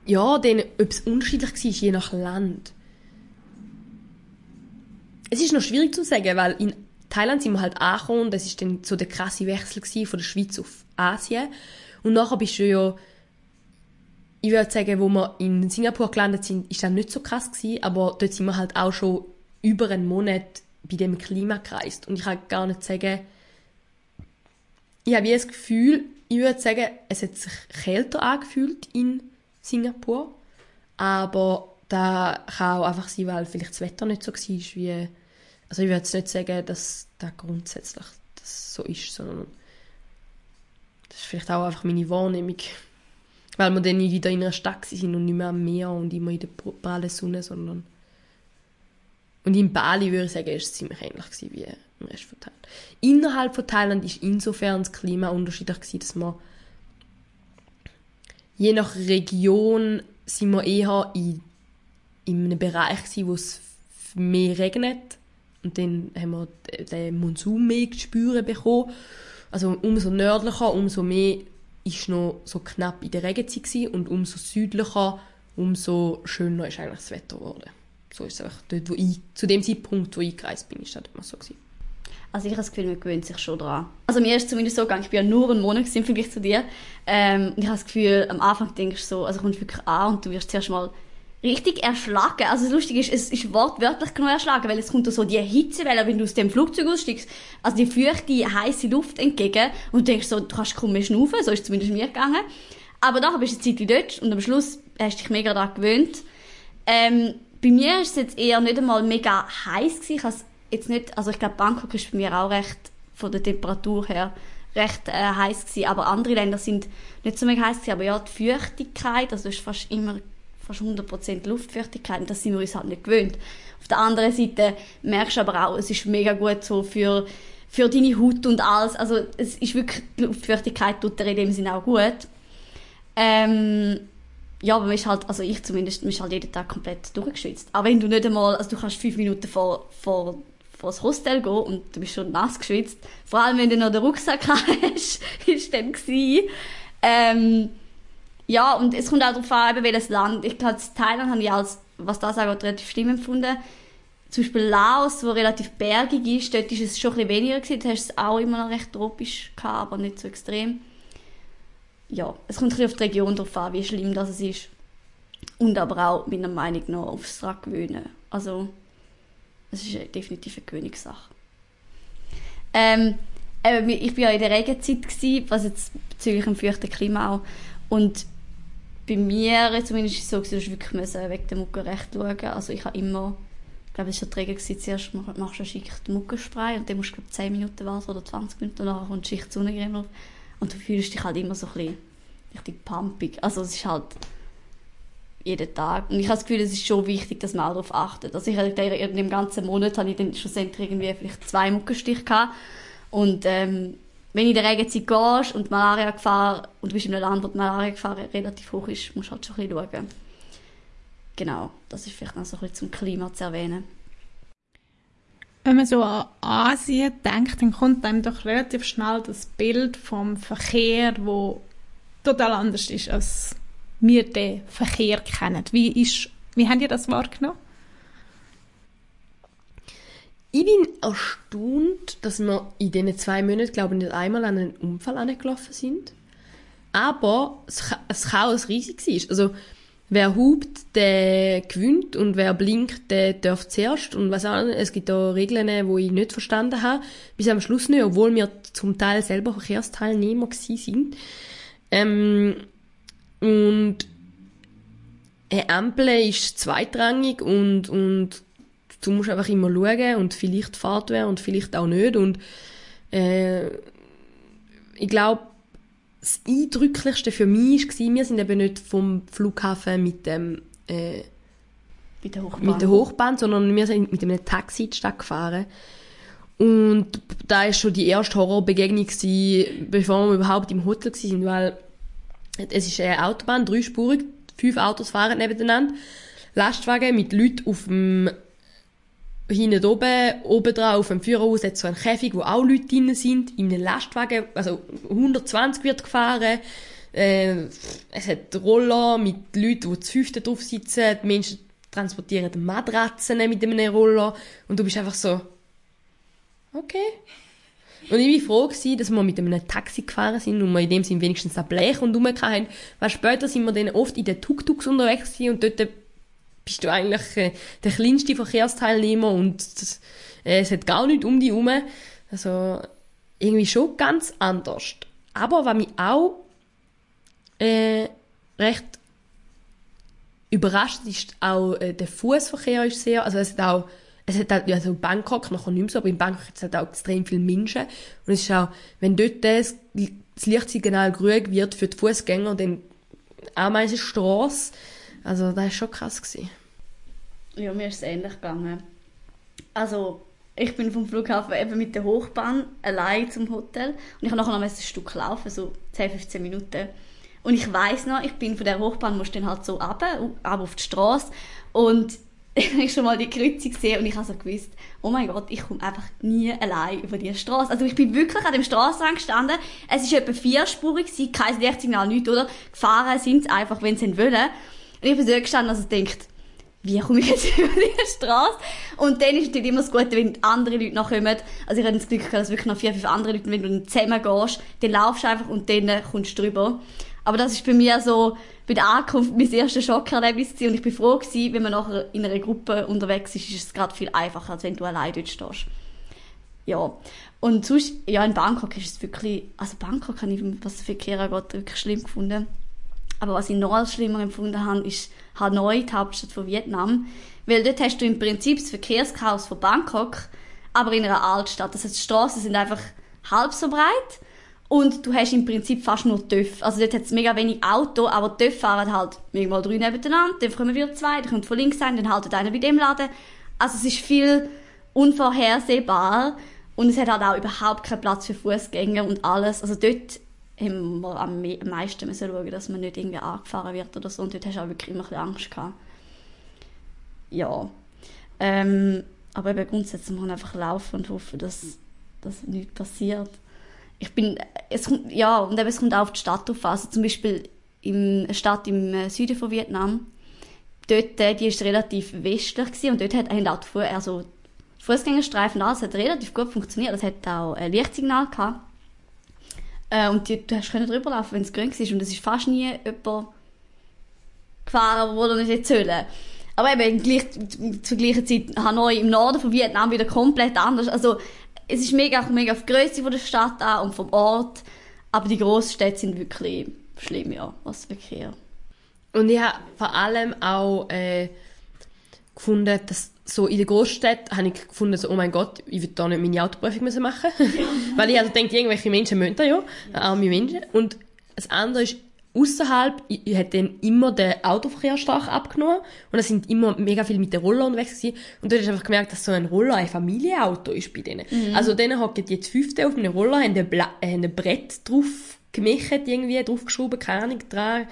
ja, dann, ob es unterschiedlich war, je nach Land. Es ist noch schwierig zu sagen, weil in Thailand sind wir halt angekommen das ist dann so der krasse Wechsel von der Schweiz auf Asien. Und nachher bist du ja, ich würde sagen, wo wir in Singapur gelandet sind, ist das nicht so krass gewesen, aber dort sind wir halt auch schon über einen Monat bei dem Klima gereist. Und ich kann gar nicht sagen, ich habe das Gefühl, ich würde sagen, es hat sich kälter angefühlt in Singapur, aber da kann auch einfach sein, weil vielleicht das Wetter nicht so war wie also ich würde jetzt nicht sagen, dass das grundsätzlich das so ist, sondern das ist vielleicht auch einfach meine Wahrnehmung. Weil wir dann wieder in einer Stadt sind und nicht mehr am Meer und immer in der prallen Sonne, sondern... Und in Bali würde ich sagen, ist es ziemlich ähnlich wie im Rest von Thailand. Innerhalb von Thailand ist insofern das Klima unterschiedlich gewesen, dass man je nach Region sind wir eher in, in einem Bereich gewesen, wo es mehr regnet und dann haben wir den Monsun mehr zu spüren bekommen. Also umso nördlicher, umso mehr ist noch so knapp in der Regenzeit gewesen. und umso südlicher, umso schöner ist eigentlich das Wetter geworden. So ist es einfach dort, wo ich, zu dem Zeitpunkt, wo ich gereist bin, ist das immer so gewesen. Also ich habe das Gefühl, man gewöhnt sich schon daran. Also mir ist es zumindest so gegangen, ich bin ja nur einen Monat im Vergleich zu dir. Ähm, ich habe das Gefühl, am Anfang denkst du so, also kommst wirklich an und du wirst zuerst mal richtig erschlagen. Also das Lustige ist, es ist wortwörtlich genau erschlagen, weil es kommt so die Hitzewelle, wenn du aus dem Flugzeug aussteigst, also die feuchte, heiße Luft entgegen und du denkst so, du kannst kaum mehr schnaufen, so ist es zumindest mir gegangen. Aber nachher bist du eine Zeit dort und am Schluss hast du dich mega daran gewöhnt. Ähm, bei mir ist es jetzt eher nicht einmal mega heiß gewesen. Ich jetzt nicht, also ich glaube Bangkok ist bei mir auch recht, von der Temperatur her, recht äh, heiß gewesen, aber andere Länder sind nicht so mega heiß gewesen, aber ja, die Feuchtigkeit, also du hast fast immer fast 100% Luftfeuchtigkeit und das sind wir uns halt nicht gewöhnt. Auf der anderen Seite merkst du aber auch, es ist mega gut so für, für deine Haut und alles. Also es ist wirklich, die Luftfeuchtigkeit tut dir in dem Sinne auch gut. Ähm, ja, aber man ist halt, also ich zumindest, man ist halt jeden Tag komplett durchgeschwitzt. Aber wenn du nicht einmal, also du kannst fünf Minuten vor, vor, vor das Hostel gehen und du bist schon nass geschwitzt. Vor allem, wenn du noch den Rucksack [laughs] hast, ist dann gewesen. Ähm, ja, und es kommt auch darauf an, welches Land. Ich glaube, Thailand habe ich als, was das angeht, relativ schlimm empfunden. Zum Beispiel Laos, wo relativ bergig ist, dort ist es schon ein weniger gewesen. Da hast du es auch immer noch recht tropisch gehabt, aber nicht so extrem. Ja, es kommt ein auf die Region drauf an, wie schlimm das ist. Und aber auch, meiner Meinung nach, aufs Rad gewöhnen. Also, es ist definitiv eine Gewöhnungssache. Ähm, ich war ja in der Regenzeit, gewesen, was jetzt bezüglich dem feuchten Klima auch. Und bei mir zumindest ist es so, dass ich wirklich wegen der Mucke recht schauen Also ich habe immer ich glaube, es war die Regel, gewesen, zuerst mach- machst du eine Schicht Muckenspray und dann musst du, glaube 10 Minuten warten oder 20 Minuten und nachher kommt die Schicht Sonnencreme drauf. Und du fühlst dich halt immer so ein bisschen richtig pumpig. Also es ist halt jeden Tag. Und ich habe das Gefühl, es ist schon wichtig, dass man auch darauf achtet. Also ich hatte in dem ganzen Monat habe ich dann schlussendlich irgendwie vielleicht zwei Muckenstiche gehabt. Und ähm, wenn in der Regenzeit gehst und die Malaria-Gefahr, und du bist in einem Land, wo die Malaria-Gefahr relativ hoch ist, musst du halt schon ein bisschen schauen. Genau, das ist vielleicht noch so ein bisschen zum Klima zu erwähnen. Wenn man so an Asien denkt, dann kommt einem doch relativ schnell das Bild vom Verkehr, wo total anders ist, als wir den Verkehr kennen. Wie, ist, wie habt ihr das wahrgenommen? Ich bin erstaunt, dass wir in diesen zwei Monaten, glaube ich, nicht einmal an einen Unfall angelaufen sind. Aber das Cha- das Chaos riesig war. Also, wer hupt, der gewinnt und wer blinkt, der darf zuerst. Und was auch es gibt da Regeln, die ich nicht verstanden habe. Bis am Schluss nicht, obwohl wir zum Teil selber Verkehrsteilnehmer gewesen sind. Ähm, und eine Ampel ist zweitrangig und, und du musst einfach immer schauen und vielleicht fährt wer und vielleicht auch nicht. Und äh, ich glaube, das Eindrücklichste für mich war, wir sind eben nicht vom Flughafen mit dem äh, Bei der Hochbahn. mit der Hochbahn, sondern wir sind mit einem Taxi in die Stadt gefahren. Und da war schon die erste Horrorbegegnung, gewesen, bevor wir überhaupt im Hotel waren, weil es ist eine Autobahn, dreispurig, fünf Autos fahren nebeneinander, Lastwagen mit Leuten auf dem hinten oben, oben drauf auf dem Führerhaus hat so ein Käfig, wo auch Leute drin sind, in einem Lastwagen, also 120 wird gefahren, äh, es hat Roller mit Leuten, die zu fünften drauf sitzen, die Menschen transportieren Matratzen mit einem Roller und du bist einfach so, okay. Und ich war froh, gewesen, dass wir mit einem Taxi gefahren sind und wir in dem Sinn wenigstens ein Blech und hatten. Weil später sind wir dann oft in den Tuk-Tuks unterwegs und dort bist du eigentlich äh, der kleinste Verkehrsteilnehmer und äh, es hat gar nichts um dich herum. Also irgendwie schon ganz anders. Aber was mich auch äh, recht überrascht ist, auch äh, der Fußverkehr ist sehr, also es hat auch es hat auch, ja, so Bangkok noch nicht mehr so, aber in Bangkok hat es halt auch extrem viele Menschen. Und es ist auch, wenn dort das, das Lichtsignal grün wird für die Fußgänger, dann Strasse. Also, das war schon krass. Gewesen. Ja, mir ist es ähnlich gegangen. Also, ich bin vom Flughafen eben mit der Hochbahn allein zum Hotel und ich habe nachher noch ein Stück laufen, so 10, 15 Minuten. Und ich weiß noch, ich bin von der Hochbahn, musste dann halt so runter, ab auf die Straße und [laughs] ich habe schon mal die Kreuzung gesehen und ich habe so gewusst, oh mein Gott, ich komme einfach nie allein über die Straße. Also ich bin wirklich an dem Straßenrand gestanden. Es ist etwa vierspurig, kein Lichtsignal, nichts, oder? Gefahren sind sie einfach, wenn sie wollen. Und ich bin so gestanden, also denkt, wie komme ich jetzt [laughs] über die Straße? Und dann ist natürlich immer das Gute, wenn andere Leute noch kommen. Also ich hatte das Glück gehabt, dass wirklich noch vier, fünf andere Leute, wenn du dann zusammen gehst, dann laufst du einfach und dann kommst du drüber. Aber das ist bei mir so, bei der Ankunft mein erstes Schockerlebnis gewesen. und ich bin froh gewesen, wenn man nachher in einer Gruppe unterwegs ist, ist es gerade viel einfacher, als wenn du allein dort stehst. Ja. Und sonst, ja, in Bangkok ist es wirklich, also Bangkok habe ich, was den Verkehr angeht, wirklich schlimm gefunden. Aber was ich noch als schlimmer empfunden habe, ist Hanoi, die Hauptstadt von Vietnam. Weil dort hast du im Prinzip das Verkehrschaos von Bangkok, aber in einer Altstadt. Das heißt, die Straßen sind einfach halb so breit und du hast im Prinzip fast nur TÜV. Also dort hat es mega wenig Auto, aber TÜV fahren halt mal drei nebeneinander, dann kommen wieder zwei, dann kommt von links ein, dann haltet einer bei dem Laden. Also es ist viel unvorhersehbar und es hat halt auch überhaupt keinen Platz für Fußgänger und alles. Also dort wir am me- am meisten müssen schauen, dass man nicht irgendwie angefahren wird oder so. Und dort hast du auch wirklich immer ein Angst gehabt. Ja. Ähm, aber eben grundsätzlich muss man einfach laufen und hoffen, dass, dass nichts passiert. Ich bin, es kommt, ja, und eben, es kommt auch auf die Stadt an. Also zum Beispiel in einer Stadt im äh, Süden von Vietnam, dort, äh, die ist relativ westlich gewesen, und dort hat, haben auch die, also, Fußgängerstreifen, alles hat relativ gut funktioniert. Es hat auch ein Lichtsignal gehabt. Äh, und die, du hast können drüber laufen, wenn es grün war. Und es ist fast nie jemand gefahren, wo er nicht hätte sollen. Aber eben gleich, zur gleichen Zeit Hanoi im Norden von Vietnam wieder komplett anders. Also es ist mega, mega auf die Größe von der Stadt an und vom Ort. Aber die Großstädte sind wirklich schlimm, ja, was Verkehr. Und ich habe vor allem auch äh, gefunden, dass so in der Großstadt habe ich gefunden, so, oh mein Gott, ich würde da nicht meine Autoprüfung müssen machen [laughs] Weil ich also denke, irgendwelche Menschen da ja, arme Menschen. Und das andere ist, außerhalb hat dann immer der Autoverkehr stark abgenommen und es sind immer mega viel mit den Roller unterwegs gewesen. und dort hast du einfach gemerkt, dass so ein Roller ein Familienauto ist bei denen. Mhm. Also denen hocken jetzt fünfte auf einem Roller, haben ein, Bla äh, ein Brett drauf gemischt irgendwie, draufgeschraubt, keine Ahnung, dran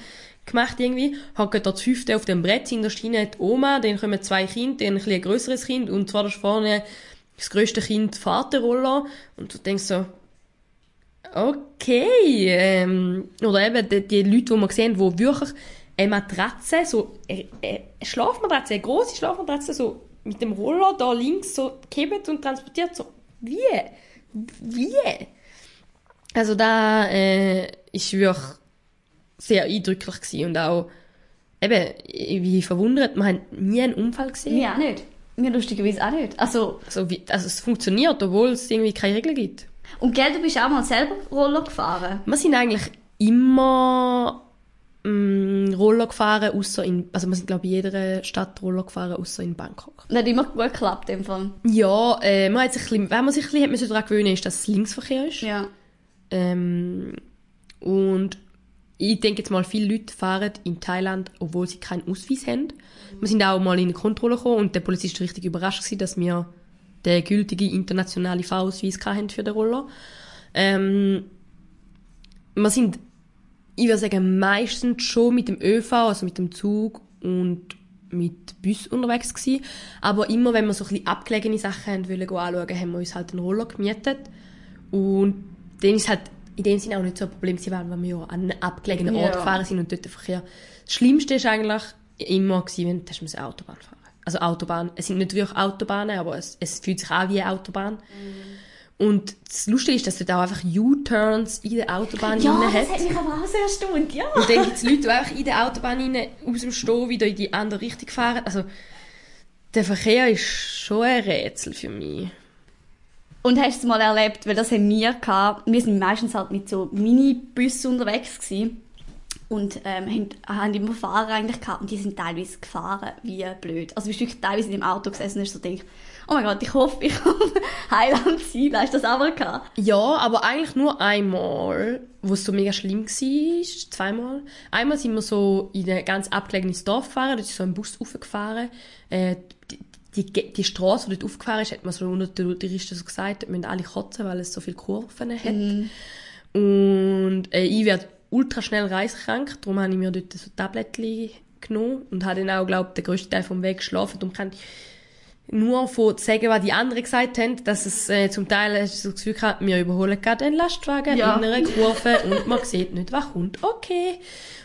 gemacht irgendwie, hocken dort fünfte auf dem Brett, in der Schiene die Oma, dann kommen zwei Kinder, dann ein bisschen ein grösseres Kind und zwar das vorne das grösste Kind fährt den Roller und du denkst so, Okay. Ähm, oder eben die, die Leute, die wir sehen, die wirklich eine Matratze, so eine, eine Schlafmatratze, eine grosse Schlafmatratze, so mit dem Roller da links so gehebt und transportiert, so wie? Wie? Also da äh, ist wirklich sehr eindrücklich gewesen und auch eben, wie verwundert, man hat nie einen Unfall gesehen. Mir auch nicht. Mir lustigerweise auch nicht. Also, also, wie, also es funktioniert, obwohl es irgendwie keine Regeln gibt. Und gell, du bist auch mal selber Roller gefahren? Wir sind eigentlich immer mm, Roller gefahren, außer in, also wir sind glaube ich in jeder Stadt Roller gefahren, außer in Bangkok. Das hat immer gut geklappt im Fall. Ja, äh, man hat sich ein bisschen, wenn man sich ein bisschen daran gewöhnen ist, dass es Linksverkehr ist. Ja. Ähm, und ich denke jetzt mal, viele Leute fahren in Thailand, obwohl sie keinen Ausweis haben. Wir sind auch mal in eine Kontrolle gekommen und der Polizist war richtig überrascht gewesen, dass wir den gültigen internationalen Fahrausweis für den Roller. Ähm, wir sind, ich würde sagen, meistens schon mit dem ÖV, also mit dem Zug und mit Bus unterwegs gewesen. Aber immer, wenn wir so ein bisschen abgelegene Sachen haben wollen, anschauen, haben wir uns halt einen Roller gemietet. Und dann ist halt in dem Sinne auch nicht so ein Problem gewesen, weil wir ja an einen abgelegenen Ort ja. gefahren sind und dort der Verkehr. Das Schlimmste ist eigentlich immer gewesen, wenn du eine Autobahn fahren also Autobahn. Es sind nicht wirklich Autobahnen, aber es, es fühlt sich auch wie eine Autobahn. Mm. Und das Lustige ist, dass du da auch einfach U-Turns in der Autobahn ja, hat. Ja, das hat mich aber auch sehr erstaunt, ja. Und dann gibt es Leute, die einfach in der Autobahn rein, aus dem Stau wieder in die andere Richtung fahren. Also, der Verkehr ist schon ein Rätsel für mich. Und hast du es mal erlebt, weil das haben wir gehabt, wir sind meistens halt mit so Minibussen unterwegs gewesen und ähm, haben, haben immer Fahrer eigentlich gehabt und die sind teilweise gefahren wie blöd. Also bist du wirklich teilweise in dem Auto gesessen und hast so gedacht, oh mein Gott, ich hoffe, ich [laughs] komme heil am Ziel. Hast du das auch gehabt? Ja, aber eigentlich nur einmal, wo es so mega schlimm war, zweimal. Einmal sind wir so in ein ganz abgelegenes Dorf gefahren, da ist so ein Bus aufgefahren. Äh, die, die Straße, die dort aufgefahren ist, hat man so unter den Touristen so gesagt, wir müssen alle kotzen, weil es so viele Kurven hat. Mm. Und äh, ich werde ultra schnell reiskrank, darum habe ich mir dort so Tablettchen genommen und habe dann auch, glaube den grössten Teil vom Weg geschlafen. Darum kann ich nur von sagen, was die anderen gesagt haben, dass es äh, zum Teil so das Gefühl hat, wir überholen gerade einen Lastwagen ja. in einer Kurve und man [laughs] sieht nicht, was kommt. Okay.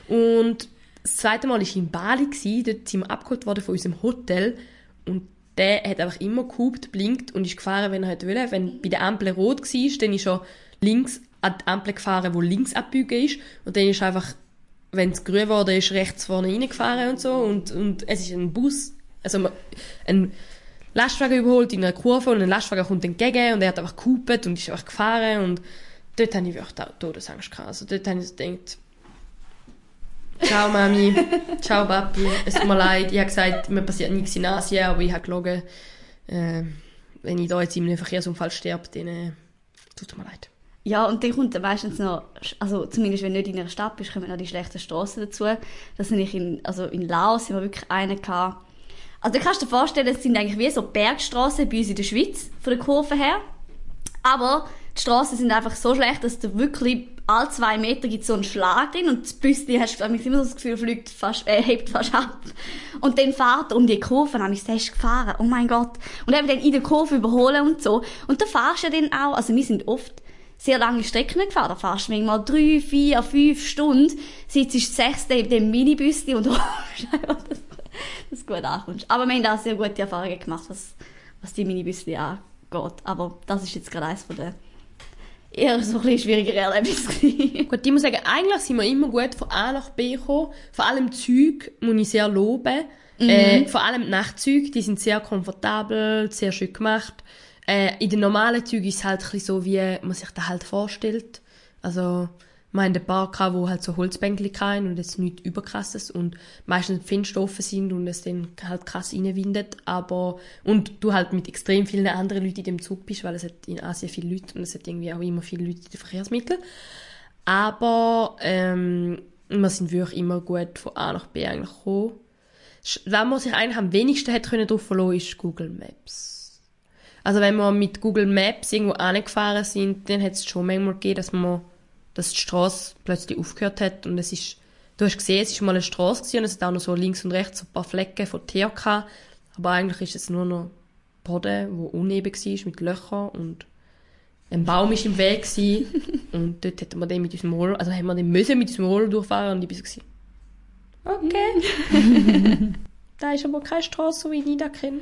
Und das zweite Mal war in Bali, gewesen, dort sind wir abgeholt worden von unserem Hotel und der hat einfach immer gehupt, blinkt und ist gefahren, wenn er halt will. Wenn bei der Ampel rot war, dann ist er links an die Ampel gefahren, wo links abbiegen ist. Und dann ist einfach, wenn es grün war, ist rechts vorne reingefahren und so. Und, und es ist ein Bus, also ein Lastwagen überholt in einer Kurve und ein Lastwagen kommt entgegen und er hat einfach gehupet und ist einfach gefahren und dort habe ich wirklich auch Todesangst gehabt. Also dort habe ich so Ciao Mami, ciao Papi, es tut mir leid, ich habe gesagt, mir passiert nichts in Asien, aber ich habe gelogen, äh, wenn ich da jetzt in einem Verkehrsunfall sterbe, dann äh, tut mir leid. Ja, und dann kommt dann meistens noch, also zumindest wenn du nicht in einer Stadt bist, kommen noch die schlechten Straßen dazu. Das sind ich in, also in Laos wir wirklich einen gehabt. Also du kannst dir vorstellen, es sind eigentlich wie so Bergstraßen bei uns in der Schweiz, von der Kurve her. Aber die Straßen sind einfach so schlecht, dass du wirklich alle zwei Meter gibt so einen Schlag drin und das Büsschen hast du immer so das Gefühl, fliegt fast, äh, hebt fast ab. Und dann fährt um die Kurve, habe ich es gefahren, oh mein Gott. Und eben dann in der Kurve überholen und so. Und da fahrst du dann auch, also wir sind oft sehr lange Strecken gefahren. Da fährst du manchmal drei, vier, fünf Stunden, sitzt du sechste in dem Minibüsli und [laughs] hoffst dass das gut ankommst. Aber wir haben da sehr gute Erfahrungen gemacht, was, was die Minibüsli angeht. Aber das ist jetzt gerade eines von den eher so ein bisschen schwierigere Erlebnisse. gut, ich muss sagen, eigentlich sind wir immer gut von A nach B gekommen. Vor allem Züge muss ich sehr loben. Mhm. Äh, vor allem die Nachtzüge, die sind sehr komfortabel, sehr schön gemacht. Äh, in den normalen Zügen ist es halt ein so, wie man sich das halt vorstellt. Also, wir haben ein paar gehabt, wo halt so Holzbänkchen hatten und jetzt nichts überkrasses und meistens Fenster sind und es dann halt krass reinwindet, aber, und du halt mit extrem vielen anderen Leuten in dem Zug bist, weil es hat in Asien viele Leute und es hat irgendwie auch immer viele Leute in den Verkehrsmitteln. Aber, ähm, wir sind wirklich immer gut von A nach B eigentlich gekommen. Wenn man sich eigentlich am wenigsten hätte können drauf verlassen, ist Google Maps. Also wenn wir mit Google Maps irgendwo angefahren sind, dann hat es schon manchmal gegeben, dass man, dass die Straße plötzlich aufgehört hat und es ist, du hast gesehen, es ist mal eine Straße gewesen und es hat auch noch so links und rechts so ein paar Flecken von Teer gehabt, aber eigentlich ist es nur noch Boden, wo uneben war, mit Löchern und ein Baum ist im Weg gewesen. [laughs] und dort hätten wir den mit unserem Roller, also haben wir den müssen mit unserem Roller durchfahren und ich bin so okay. [laughs] da ist aber keine Straße, so wie ich da kenne.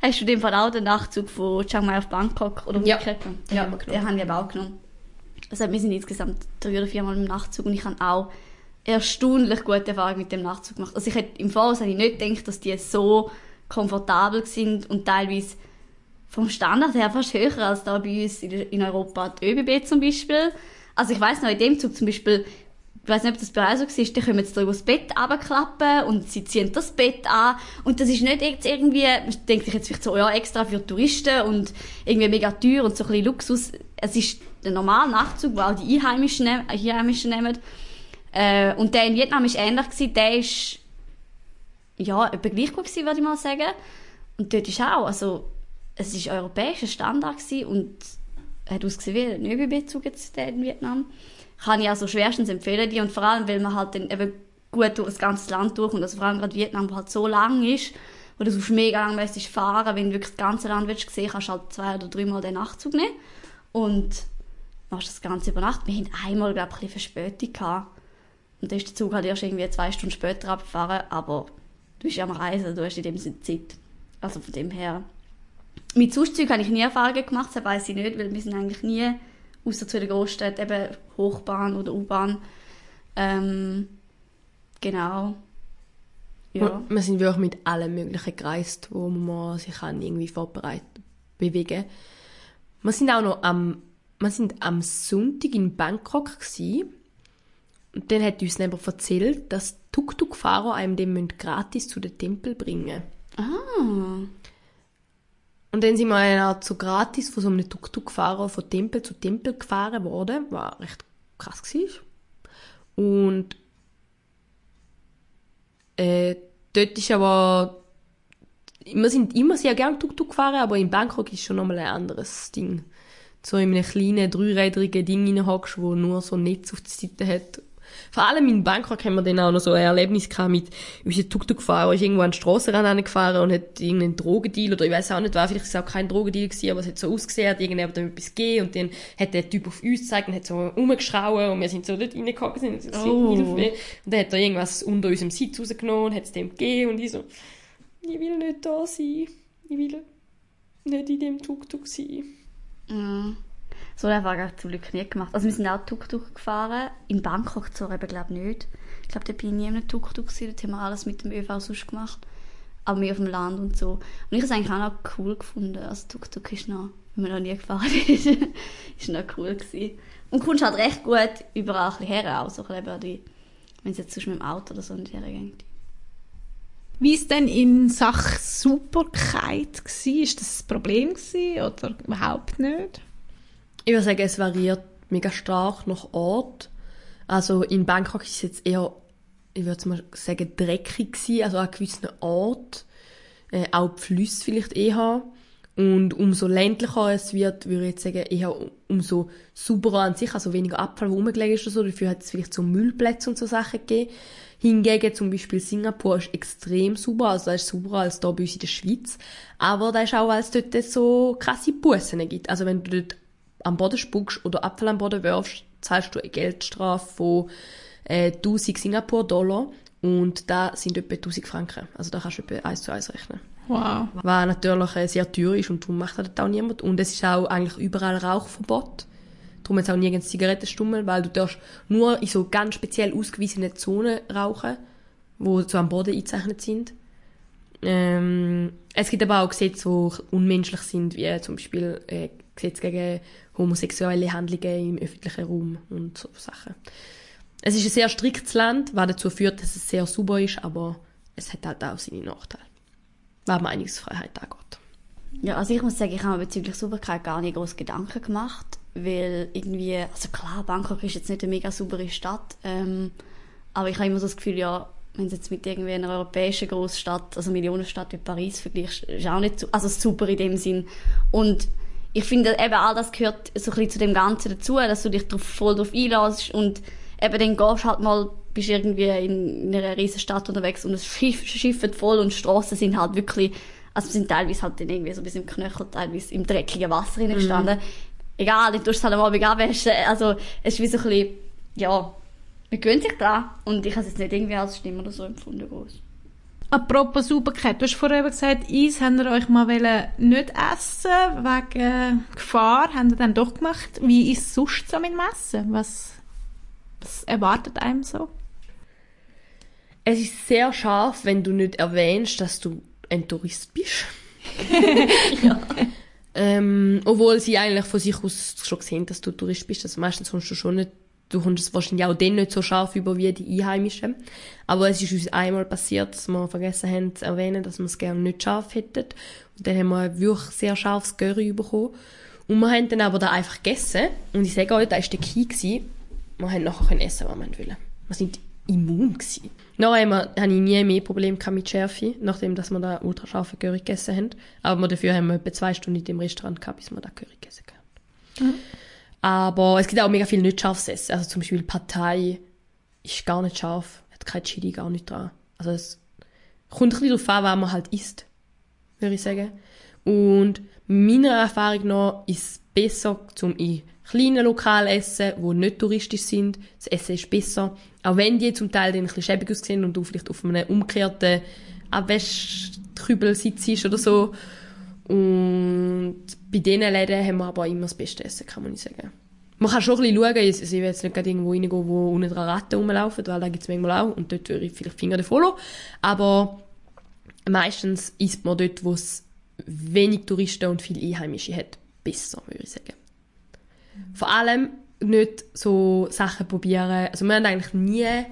Hast du in dem Fall auch den Nachtzug von Chiang Mai auf Bangkok oder Ja, umgekehrt genommen? Ja, haben wir genommen. den haben wir auch genommen. Also wir sind insgesamt drei oder viermal im Nachtzug und ich habe auch erstaunlich gute Erfahrungen mit dem Nachtzug gemacht. Also ich hätte im Voraus hätte ich nicht gedacht, dass die so komfortabel sind und teilweise vom Standard her fast höher als da bei uns in, Europa die ÖBB zum Beispiel. Also ich weiß noch, in dem Zug zum Beispiel, ich weiß nicht, ob das bei euch so war, die können jetzt das Bett runterklappen und sie ziehen das Bett an und das ist nicht jetzt irgendwie, man denkt sich jetzt vielleicht so, ja, extra für Touristen und irgendwie mega teuer und so ein bisschen Luxus. Es ist der normale Nachtzug, den auch die Einheimischen, äh, Einheimischen nehmen. Äh, und der in Vietnam war ähnlich, gewesen. der ist ja, etwa gleich gut gewesen, würde ich mal sagen. Und dort ist auch, also, es ist europäischer Standard gewesen und hat ausgesehen wie ein ÖBB-Zug jetzt in Vietnam. Kann ich also schwerstens empfehlen die und vor allem, weil man halt dann eben gut durch das ganze Land durch und also vor allem gerade Vietnam, wo halt so lang ist, wo du so mega lang fahren, wenn du wirklich das ganze Land willst kannst du halt zwei oder dreimal den Nachtzug nehmen und machst das Ganze über Nacht. Wir hatten einmal, glaube ich, ein Verspätung gehabt. Und dann ist der Zug halt erst irgendwie zwei Stunden später abgefahren, aber du bist ja am Reisen, du hast in dem Sinne Zeit. Also von dem her. Mit Suszügen habe ich nie Erfahrungen gemacht, das weiß ich nicht, weil wir sind eigentlich nie, außer zu den Großstädten, eben Hochbahn oder U-Bahn. Ähm, genau. Ja. Wir sind wirklich mit allem Möglichen gereist, wo man sich kann irgendwie vorbereiten, bewegen. Wir sind auch noch am, wir sind am Sonntag in Bangkok gsi. Und dann hat uns jemand erzählt, dass Tuk-Tuk-Fahrer einem den gratis zu den Tempel bringen. Ah. Und dann sind wir eine Art so gratis von so einem Tuk-Tuk-Fahrer von Tempel zu Tempel gefahren worden, was recht krass war. Und äh, dort ist aber wir sind immer sehr gerne Tuk-Tuk gefahren, aber in Bangkok ist schon nochmal ein anderes Ding. So in einem kleinen, dreirädrigen Ding reinhockst, wo nur so ein Netz auf der Seite hat. Vor allem in Bangkok haben wir dann auch noch so ein Erlebnis gehabt mit unserem Tuk-Tuk-Fahrer, ist irgendwo an den Strassenrand gefahren und hat irgendeinen Drogendeal, oder ich weiß auch nicht, war vielleicht ist es auch kein Drogendeal gewesen, aber es hat so ausgesehen, hat irgendjemand etwas gegeben und dann hat der Typ auf uns gezeigt und hat so rumgeschrauen und wir sind so dort reingehockt und sind so, Oh. Hilfe. Und dann hat er irgendwas unter unserem Sitz rausgenommen und hat es dem gegeben und ich so, ich will nicht da sein. Ich will nicht in dem Tuk-Tuk sein. Ja. So Erfahrung habe ich zum Glück nie gemacht. Also wir sind auch Tuk-Tuk gefahren. In Bangkok zwar eben, glaube ich, nicht. Ich glaube, da bin ich nie in einem Tuk-Tuk gewesen. Dort haben wir alles mit dem ÖV sonst gemacht. Aber mehr auf dem Land und so. Und ich habe es eigentlich auch noch cool gefunden. Also Tuk-Tuk ist noch, wenn man noch nie gefahren [laughs] ist, ist noch cool gewesen. Und kommst halt recht gut überall ein bisschen her, auch so ein bisschen, wenn es jetzt sonst mit dem Auto oder so nicht hergeht. Wie ist denn in Sachen Sauberkeit gsi? Ist das ein Problem oder überhaupt nicht? Ich würde sagen, es variiert mega stark nach Ort. Also in Bangkok ist es jetzt eher, ich würde mal sagen, dreckig gewesen, also an gewissen Ort. Äh, auch die Flüsse vielleicht eher. Und umso ländlicher es wird, würde ich jetzt sagen, eher um- umso sauberer an sich, also weniger Abfall, wo rumgelegen ist oder so. Dafür hat es vielleicht so Müllplätze und so Sachen gegeben. Hingegen zum Beispiel Singapur ist extrem sauber, also da ist sauberer als da bei uns in der Schweiz. Aber da ist auch, weil es dort so krasse Bussen gibt. Also wenn du dort am Boden spuckst oder Apfel am Boden wirfst, zahlst du eine Geldstrafe von äh, 1000 Singapur-Dollar und da sind etwa 1000 Franken. Also da kannst du etwa 1 zu 1 rechnen. Wow. Was natürlich äh, sehr teuer ist und darum macht das auch niemand. Und es ist auch eigentlich überall Rauchverbot. Darum jetzt auch nirgends Zigarettenstummel, weil du darfst nur in so ganz speziell ausgewiesenen Zonen rauchen, wo so am Boden eingezeichnet sind. Ähm, es gibt aber auch Gesetze, die unmenschlich sind, wie zum Beispiel äh, Gesetz gegen homosexuelle Handlungen im öffentlichen Raum und so Sachen. Es ist ein sehr striktes Land, was dazu führt, dass es sehr sauber ist, aber es hat halt auch seine Nachteile. Was Meinungsfreiheit angeht. Ja, also ich muss sagen, ich habe mir bezüglich Sauberkeit gar nicht groß Gedanken gemacht, weil irgendwie, also klar, Bangkok ist jetzt nicht eine mega saubere Stadt, ähm, aber ich habe immer so das Gefühl, ja, wenn du jetzt mit irgendwie einer europäischen Großstadt, also Millionenstadt wie Paris vergleichst, ist auch nicht so, also super in dem Sinn. Und ich finde eben all das gehört so ein bisschen zu dem Ganzen dazu, dass du dich drauf, voll darauf einlässt und eben dann gehst halt mal, bist irgendwie in, in einer riesen Stadt unterwegs und es Schiff, schifft voll und die Strassen sind halt wirklich, also sind teilweise halt dann irgendwie so ein bisschen im Knöchel, teilweise im dreckigen Wasser mhm. gestanden. Egal, dann tust du es halt am Abend abwaschen. Also es ist wie so ein bisschen, ja, man gewöhnt sich dran und ich habe es jetzt nicht irgendwie als schlimm oder so empfunden. Groß. Apropos Sauberkeit, du hast vorher gesagt, Eis habt ihr euch mal nicht essen wegen Gefahr, habt ihr dann doch gemacht. Wie ist es sonst so mit dem Essen? Was, was erwartet einem so? Es ist sehr scharf, wenn du nicht erwähnst, dass du ein Tourist bist. [laughs] [laughs] ja. Ähm, obwohl sie eigentlich von sich aus schon sehen, dass du Tourist bist. Also meistens kommst du schon nicht du kommst es wahrscheinlich auch dann nicht so scharf über wie die Einheimischen. Aber es ist uns einmal passiert, dass wir vergessen haben zu erwähnen, dass wir es gerne nicht scharf hätten. Und dann haben wir wirklich sehr scharfes Curry bekommen. Und wir haben dann aber da einfach gegessen. Und ich sage euch, da war der Key. Gewesen. Wir haben nachher essen, was wir wollen. Wir sind immun gewesen. Nachher habe ich nie mehr Probleme mit Schärfe, nachdem dass wir da ultra scharfe Curry gegessen haben. Aber dafür haben wir etwa zwei Stunden in dem Restaurant gehabt, bis wir da Curry gegessen haben. Mhm. Aber es gibt auch mega viel nicht scharfes Essen. Also zum Beispiel Partei ist gar nicht scharf, hat kein Chili, gar nicht dran. Also es kommt ein bisschen darauf an, was man halt isst, würde ich sagen. Und meiner Erfahrung nach ist es besser, zum in kleinen Lokalen essen, die nicht touristisch sind. Das Essen ist besser. Auch wenn die zum Teil dann ein bisschen schäbig aussehen und du vielleicht auf einem umgekehrten Abwäschkübel sitzt oder so. Und bei diesen Läden haben wir aber immer das beste Essen, kann man nicht sagen. Man kann schon ein bisschen schauen, also ich will jetzt nicht irgendwo reingehen, wo unten dran Ratten rumlaufen, weil da gibt es manchmal auch und dort würde ich vielleicht Finger davon lassen. Aber meistens isst man dort, wo es wenig Touristen und viele Einheimische hat, besser, würde ich sagen. Vor allem nicht so Sachen probieren. Also wir haben eigentlich nie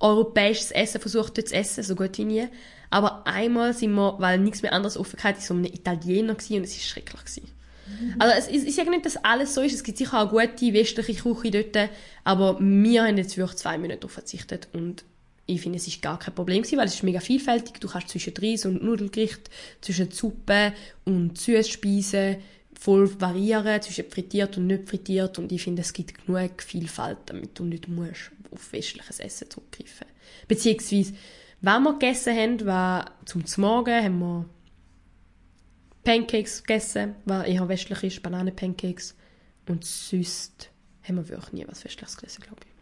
europäisches Essen versucht dort zu essen, so gut wie nie. Aber einmal sind wir, weil nichts mehr anderes offen hatte, so einem Italiener gewesen, und es war schrecklich. Gewesen. Mhm. Also es, ich sage nicht, dass alles so ist. Es gibt sicher auch gute westliche Küche dort. Aber wir haben jetzt wirklich zwei Minuten darauf verzichtet. Und ich finde, es ist gar kein Problem gewesen, weil es ist mega vielfältig. Du kannst zwischen Reis und Nudelgericht, zwischen Suppe und Süßspeisen voll variieren, zwischen frittiert und nicht frittiert. Und ich finde, es gibt genug Vielfalt, damit du nicht musst auf westliches Essen zurückgreifen. Beziehungsweise was wir gegessen haben, war zum Morgen haben wir Pancakes gegessen, was eher westlich ist, Bananenpancakes. Und sonst haben wir wirklich nie was Westliches gegessen, glaube ich.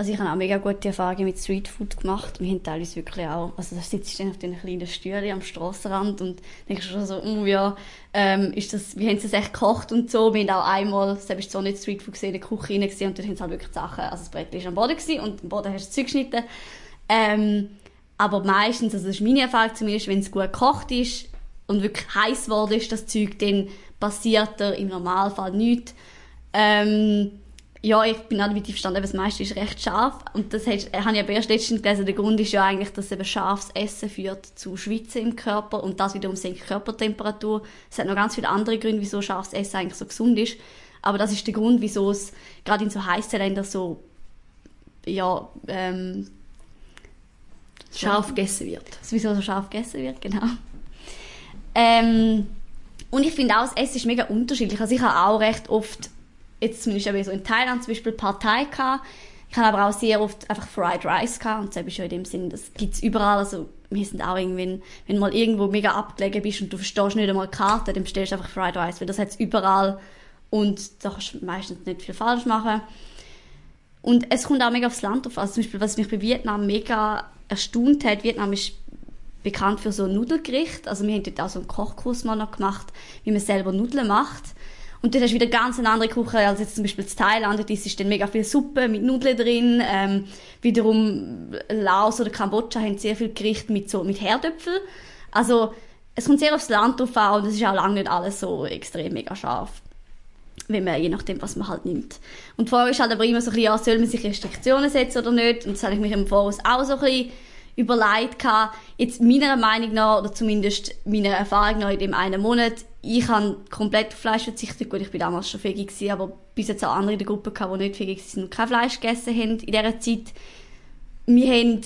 Also ich habe auch mega gute Erfahrungen mit Streetfood gemacht. Wir haben teilweise wirklich auch, also da sitzt du dann auf den kleinen Stühlen am Strassenrand und denkst schon so, oh ja, ähm, ist das, wie haben sie das echt gekocht und so. Wir haben auch einmal, selbst so nicht Streetfood gesehen, in der Küche rein und dann haben sie halt wirklich Sachen, also das Brett war am Boden gewesen, und am Boden hast du Zeug geschnitten ähm, aber meistens, also das ist meine Erfahrung zumindest, wenn es gut gekocht ist und wirklich heiß geworden ist, das Zeug, dann passiert da im Normalfall nichts. Ähm, ja, ich bin auch damit verstanden, das meiste ist recht scharf. Und das habe ich aber erst letztens gelesen. Der Grund ist ja eigentlich, dass eben scharfes Essen führt zu Schwitzen im Körper und das wiederum senkt Körpertemperatur. Es hat noch ganz viele andere Gründe, wieso scharfes Essen eigentlich so gesund ist. Aber das ist der Grund, wieso es gerade in so heißen Ländern so, ja, ähm, scharf gegessen wird. Sowieso so scharf gegessen wird, genau. Ähm, und ich finde auch, das Essen ist mega unterschiedlich. Also ich habe auch recht oft, jetzt zumindest so in Thailand zum Beispiel Partei gehabt. Ich habe aber auch sehr oft einfach Fried Rice gehabt. Und das ist ja in dem Sinn, das gibt es überall. Also wir sind auch irgendwie, wenn du mal irgendwo mega abgelegen bist und du verstehst nicht einmal Karte, dann bestellst du einfach Fried Rice, weil das hat es überall. Und da kannst du meistens nicht viel falsch machen. Und es kommt auch mega aufs Land drauf. Also zum Beispiel, was mich bei Vietnam mega erstaunt hat, Vietnam ist bekannt für so ein Nudelgericht. Also wir haben dort auch so einen Kochkurs mal noch gemacht, wie man selber Nudeln macht. Und dort hast du wieder ganz eine andere Küche als jetzt zum Beispiel in Thailand. Dort ist dann mega viel Suppe mit Nudeln drin. Ähm, wiederum Laos oder Kambodscha haben sehr viel Gericht mit so, mit Herdöpfel. Also, es kommt sehr aufs Land drauf an und es ist auch lange nicht alles so extrem mega scharf. Wenn man, je nachdem, was man halt nimmt. Und Frage ist halt aber immer so ein bisschen, ja, soll man sich Restriktionen setzen oder nicht? Und das habe ich mich im Voraus auch so ein bisschen überlegt gehabt. Jetzt meiner Meinung nach, oder zumindest meiner Erfahrung nach in dem einen Monat, ich habe komplett auf Fleisch verzichtet. Gut, ich bin damals schon fähig gewesen, aber bis jetzt auch andere in der Gruppe gehabt, die nicht fähig sind und kein Fleisch gegessen haben in dieser Zeit. Wir haben,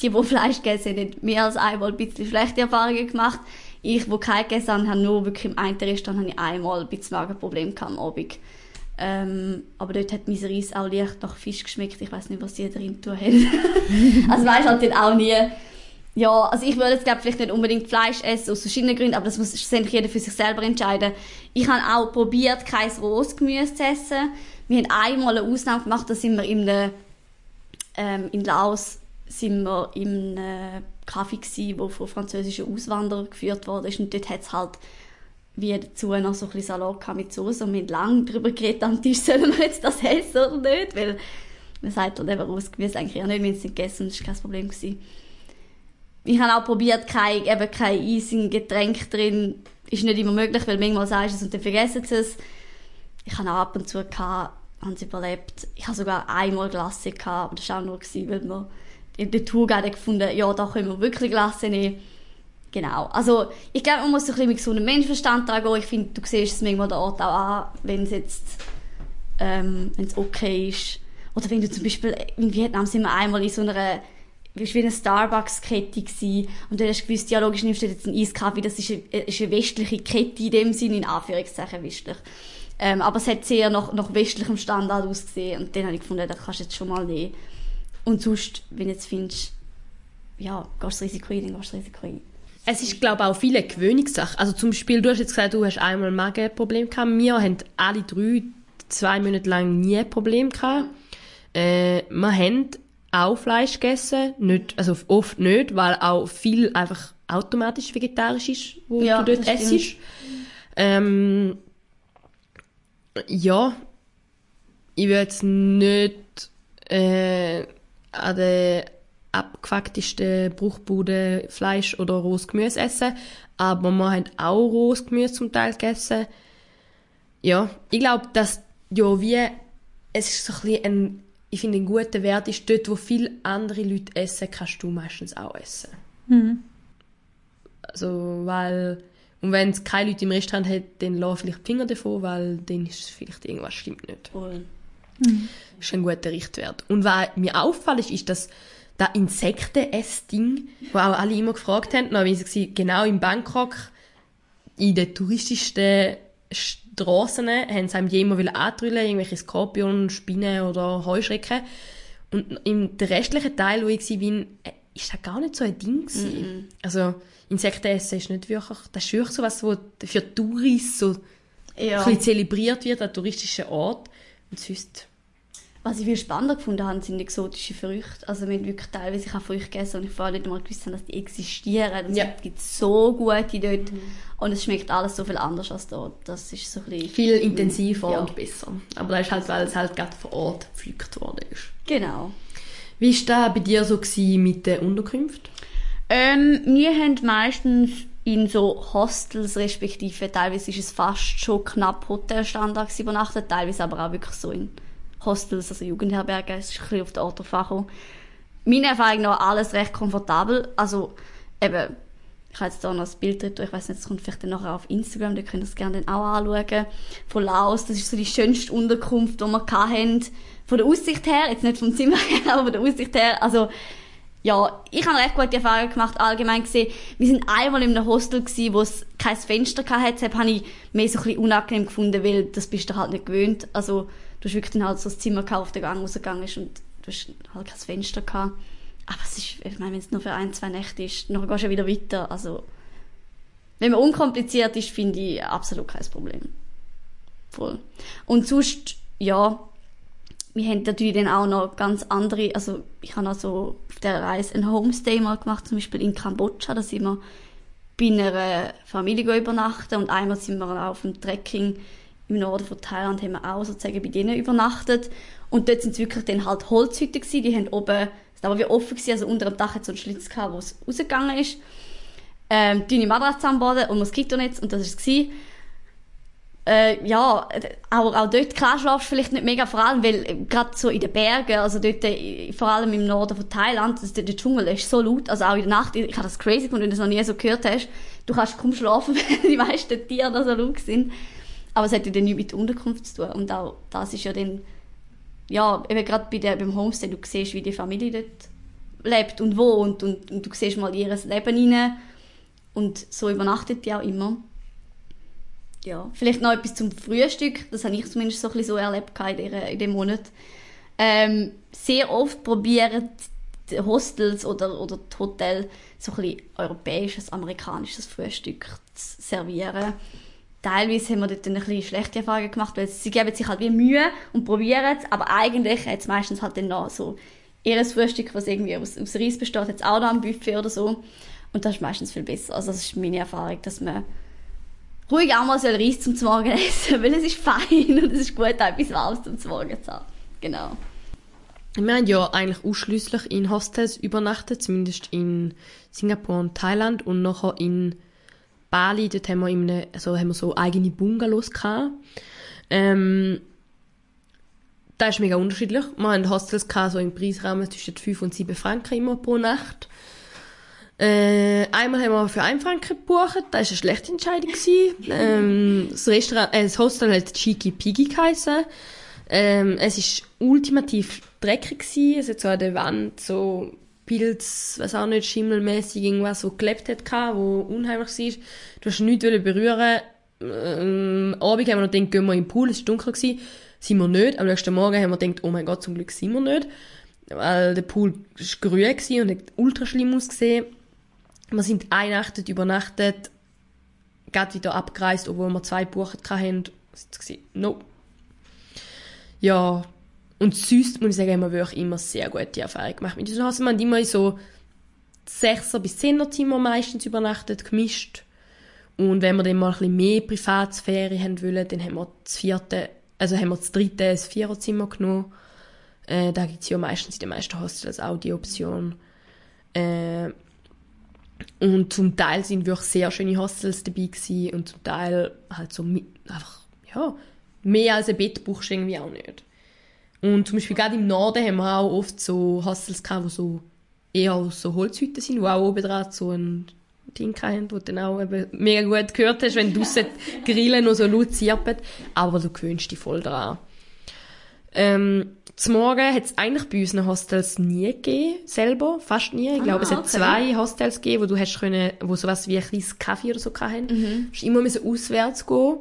die, die Fleisch gegessen haben, mehr als einmal ein bisschen schlechte Erfahrungen gemacht. Ich, die kein gegessen habe, habe nur wirklich im einen Restaurant habe ich einmal ein bisschen Magenproblem am Abend. Ähm, aber dort hat mein Reis auch leicht nach Fisch geschmeckt. Ich weiß nicht, was die drin tun haben. [laughs] also weiß halt dann auch nie. Ja, also ich würde jetzt glaube vielleicht nicht unbedingt Fleisch essen aus verschiedenen Gründen, aber das muss schlussendlich jeder für sich selber entscheiden. Ich habe auch probiert, kein rohes Gemüse zu essen. Wir haben einmal eine Ausnahme gemacht, da sind wir in, einem, ähm, in Laos sind wir in einem Kaffee gsi, wo von französischen Auswanderern geführt wurde und dort hat es halt wie dazu noch so ein bisschen Salat mit Soße und wir haben lange darüber geredet am Tisch, [laughs] sollen wir jetzt das essen oder nicht, weil man sagt halt eben wir eigentlich ja nicht, wir haben es nicht gegessen, das war kein Problem. Gewesen. Ich habe auch probiert, kein, eben kein Eis in Getränk drin, ist nicht immer möglich, weil manchmal sagst du es und dann vergessen sie es. Ich habe auch ab und zu gehabt, haben sie überlebt. Ich habe sogar einmal Glasse gehabt, aber das war auch nur, gewesen, weil wir in der Tourguide gefunden ja, da können wir wirklich Glasse nehmen. Genau. Also, ich glaube, man muss ein bisschen mit gesunden Menschenverstand dran. Ich finde, du siehst es manchmal der Ort auch an, wenn es jetzt, ähm, wenn es okay ist. Oder wenn du zum Beispiel, in Vietnam sind wir einmal in so einer, wie eine Starbucks-Kette gewesen. Und dann hast du gewusst, ja, logisch nimmst du jetzt einen Eiskaffee, das ist eine, ist eine westliche Kette in dem Sinne, in Anführungszeichen westlich. Ähm, aber es hat sehr nach, nach westlichem Standard ausgesehen. Und dann habe ich gefunden, da kannst du jetzt schon mal nehmen. Und sonst, wenn du jetzt findest, ja, gehst du das Risiko ein, dann gehst du das Risiko ein. Es ist, glaube ich, auch viele Gewöhnungssachen. Also zum Beispiel, du hast jetzt gesagt, du hast einmal ein Magenproblem gehabt. Wir haben alle drei zwei Monate lang nie ein Problem gehabt. Äh, wir haben auch Fleisch gegessen, nicht, also oft nicht, weil auch viel einfach automatisch vegetarisch ist, wo Ja, du dort essst. Ähm, ja, ich würde jetzt nicht äh, an der abgefucktesten Bruchbude Fleisch oder rohes Gemüse essen, aber wir haben auch rohes Gemüse zum Teil gegessen. Ja, ich glaube, dass ja wie es ist so ein bisschen ein, ich finde ein guter Wert ist dort, wo viele andere Leute essen, kannst du meistens auch essen. Also, weil und wenn es keine Leute im Restaurant hat, dann lass vielleicht die Finger davon, weil dann ist vielleicht irgendwas stimmt nicht. Voll. Das ist ein guter Richtwert. Und was mir auffällt, ist, ist dass das Insekten-Ess-Ding, wo auch alle immer gefragt haben, weiss ich, genau in Bangkok, in den touristischsten Strassen, haben sie einem die immer antrüllen, irgendwelche Skorpion, Spinnen oder Heuschrecken. Und im der restlichen Teil, wo ich war, bin, äh, ist das gar nicht so ein Ding gewesen. Also, Insektenessen ist nicht wirklich, das ist wirklich so was, wo für Touris so Ja. ein bisschen zelebriert wird, an touristischen Ort. Und sonst, Was ich viel spannender gefunden habe, sind exotische Früchte. Also wir haben wirklich teilweise ich habe Früchte gegessen und ich vorher nicht mal gewusst habe, dass die existieren. Und Ja. es gibt so gute dort. Und es schmeckt alles so viel anders als dort. Das ist so ein bisschen... viel intensiver Ja. und besser. Aber das ist halt, weil es halt gerade vor Ort gepflückt worden ist. Genau. Wie war das bei dir so mit den Unterkünften? Ähm, wir haben meistens in so Hostels, respektive teilweise ist es fast schon knapp Hotelstandard gewesen, übernachtet, teilweise aber auch wirklich so in Hostels, also Jugendherbergen, ist ein bisschen auf den Ort drauf. Meiner Erfahrung nach alles recht komfortabel, also eben, ich habe jetzt da noch ein Bild drin, ich weiß nicht, das kommt vielleicht dann nachher auf Instagram, da könnt ihr es gerne dann auch anschauen, von Laos, das ist so die schönste Unterkunft, die wir hatten, von der Aussicht her, jetzt nicht vom Zimmer her, [laughs] aber von der Aussicht her, also ja, ich habe recht gute Erfahrungen gemacht, allgemein gesehen. Wir sind einmal in einem Hostel gsi, wo es kein Fenster hatte. Deshalb habe ich mehr so ein bisschen unangenehm gefunden, weil das bist du halt nicht gewöhnt. Also, du hast wirklich dann halt so das Zimmer gehabt, auf den Gang rausgegangen ist und du hast halt kein Fenster gehabt. Aber es ist, ich meine, wenn es nur für ein, zwei Nächte ist, dann gehst du ja wieder weiter. Also, wenn man unkompliziert ist, finde ich absolut kein Problem. Voll. Und sonst, ja, wir haben natürlich dann auch noch ganz andere, also ich habe also auf der Reise einen Homestay mal gemacht, zum Beispiel in Kambodscha, da sind wir bei einer Familie übernachten und einmal sind wir auch auf dem Trekking im Norden von Thailand, haben wir auch sozusagen bei denen übernachtet. Und dort sind es wirklich dann halt Holzhütten gewesen, die haben oben, es war wie offen gewesen, also unter dem Dach hat so einen Schlitz gehabt, wo es rausgegangen ist. Ähm, dünne Matratze am Boden und Moskitonetz und das war es. Äh, ja, auch, auch dort klar schlafst du vielleicht nicht mega, vor allem, weil äh, gerade so in den Bergen, also dort, äh, vor allem im Norden von Thailand, das, der Dschungel ist so laut, also auch in der Nacht, ich habe das crazy gefunden, wenn du das noch nie so gehört hast, du kannst kaum schlafen, [laughs] weil die meisten Tiere da so laut sind. Aber es hat ja dann nichts mit Unterkunft zu tun und auch das ist ja dann, ja, eben gerade bei der, beim Homestay, du siehst, wie die Familie dort lebt und wohnt und, und du siehst mal ihr Leben rein und so übernachtet die auch immer ja, vielleicht noch etwas zum Frühstück. Das habe ich zumindest so ein bisschen so erlebt in, dem Monat. Ähm, sehr oft probieren die Hostels oder, oder die Hotels so ein bisschen europäisches, amerikanisches Frühstück zu servieren. Teilweise haben wir dort ein bisschen schlechte Erfahrungen gemacht, weil sie geben sich halt wie Mühe und probieren es, aber eigentlich hat es meistens halt dann noch so ihr Frühstück, was irgendwie aus, aus Reis besteht, jetzt auch noch am Buffet oder so. Und das ist meistens viel besser. Also das ist meine Erfahrung, dass man ruhig auch mal so Reis zum Morgen [laughs] essen, weil es ist fein und es ist gut, etwas Warmes zum Morgen zu haben. Genau. Wir haben ja eigentlich ausschließlich in Hostels übernachtet, zumindest in Singapur und Thailand und nachher in Bali, dort haben wir, in einem, also haben wir so eigene Bungalows gehabt. Ähm, das ist mega unterschiedlich. Wir haben Hostels gehabt, so im Preisrahmen zwischen 5 und 7 Franken immer pro Nacht. Äh, einmal haben wir für einen Franken gebucht, das war eine schlechte Entscheidung. [laughs] ähm, das, Restaurant, äh, das Hostel hat Cheeky Piggy geheissen. Ähm, es war ultimativ dreckig. Gewesen. Es hat so an der Wand so Pilz, was auch nicht, schimmelmäßig irgendwas, so gelebt hat, wo unheimlich war. Du hast nichts berühren ähm, Abend haben wir noch gedacht, gehen wir in den Pool, es war dunkel. Gewesen. Sind wir nicht. Am nächsten Morgen haben wir gedacht, oh mein Gott, zum Glück sind wir nicht. Weil der Pool war grün und hat ultra schlimm ausgesehen. Wir sind eine Nacht übernachtet, geht wieder abgereist, obwohl wir zwei gebucht hatten. No. Ja, und sonst muss ich sagen, haben wir wirklich immer sehr gute Erfahrungen gemacht. Mit haben immer in so 6er bis 10er Zimmer meistens übernachtet, gemischt. Und wenn wir dann mal ein bisschen mehr Privatsphäre haben wollen, dann haben wir das vierte, also haben wir das dritte, das Viererzimmer genommen. Äh, da gibt es ja meistens in den meisten Hostels auch die Option. Äh, und zum Teil sind wirklich sehr schöne Hostels dabei gewesen und zum Teil halt so mit, einfach, ja, mehr als ein Bett brauchst irgendwie auch nicht. Und zum Beispiel gerade im Norden haben wir auch oft so Hostels gehabt, wo so eher so Holzhütten sind, wo auch oben dran so ein Ding haben, wo du dann auch eben mega gut gehört hast, wenn du [laughs] grillen noch so laut zirpen. Aber du gewöhnst dich voll daran. Ähm, zum Morgen hat es eigentlich bei unseren Hostels nie gegeben, selber, fast nie. Ich ah, glaube, es hat okay. zwei Hostels gegeben, wo du hast können, wo sowas wie ein kleines Kaffee oder so hatten. Mhm. Du immer müssen auswärts gehen.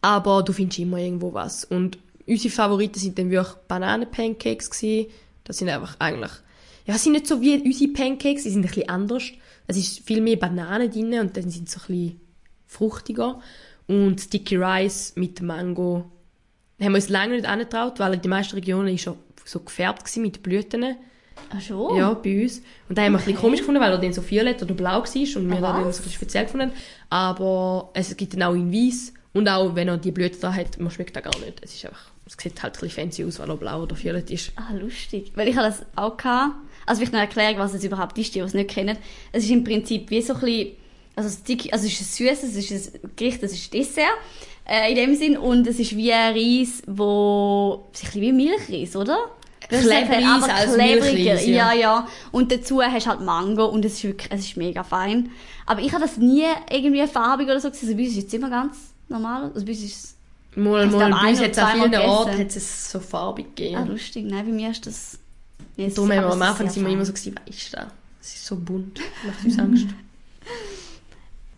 Aber du findest immer irgendwo was. Und unsere Favoriten sind dann wirklich Bananenpancakes gewesen. Das sind einfach eigentlich, ja, sind nicht so wie unsere Pancakes, die sind ein bisschen anders. Es ist viel mehr Bananen drin und dann sind sie so ein bisschen fruchtiger. Und Sticky Rice mit Mango haben wir uns lange nicht angetraut, weil in den meisten Regionen war schon so gefärbt mit Blüten. Ach schon? Ja, bei uns. Und da haben wir okay. ein bisschen komisch gefunden, weil er dann so violett oder blau war und wir haben dann so speziell gefunden. Aber es gibt dann auch in weiß und auch wenn er die Blüte da hat, man schmeckt das gar nicht. Es ist einfach, es sieht halt ein fancy aus, weil er blau oder violett ist. Ah, lustig. Weil ich habe das auch gehabt. Also vielleicht noch erklären, was es überhaupt ist, die, die es nicht kennen. Es ist im Prinzip wie so ein bisschen, also es ist, also es ist ein süßes, es ist ein Gericht, es ist Dessert äh, in dem Sinn. Und es ist wie ein Reis, wo, ein bisschen wie Milchreis, oder? Klebriger, als klebriger. Ja. ja, ja. Und dazu hast du halt Mango und es ist wirklich, es ist mega fein. Aber ich habe das nie irgendwie farbig oder so gesehen. Also bei uns ist es immer ganz normal. Also bei uns ist es Mal, mal, bei uns hat es an vielen Orten hat es so farbig gegeben. Ah, lustig. Nein, bei mir ist das... Nee, Darum haben wir am Anfang sind wir immer so gewesen, weisst du, es ist so bunt, macht uns Angst. [laughs]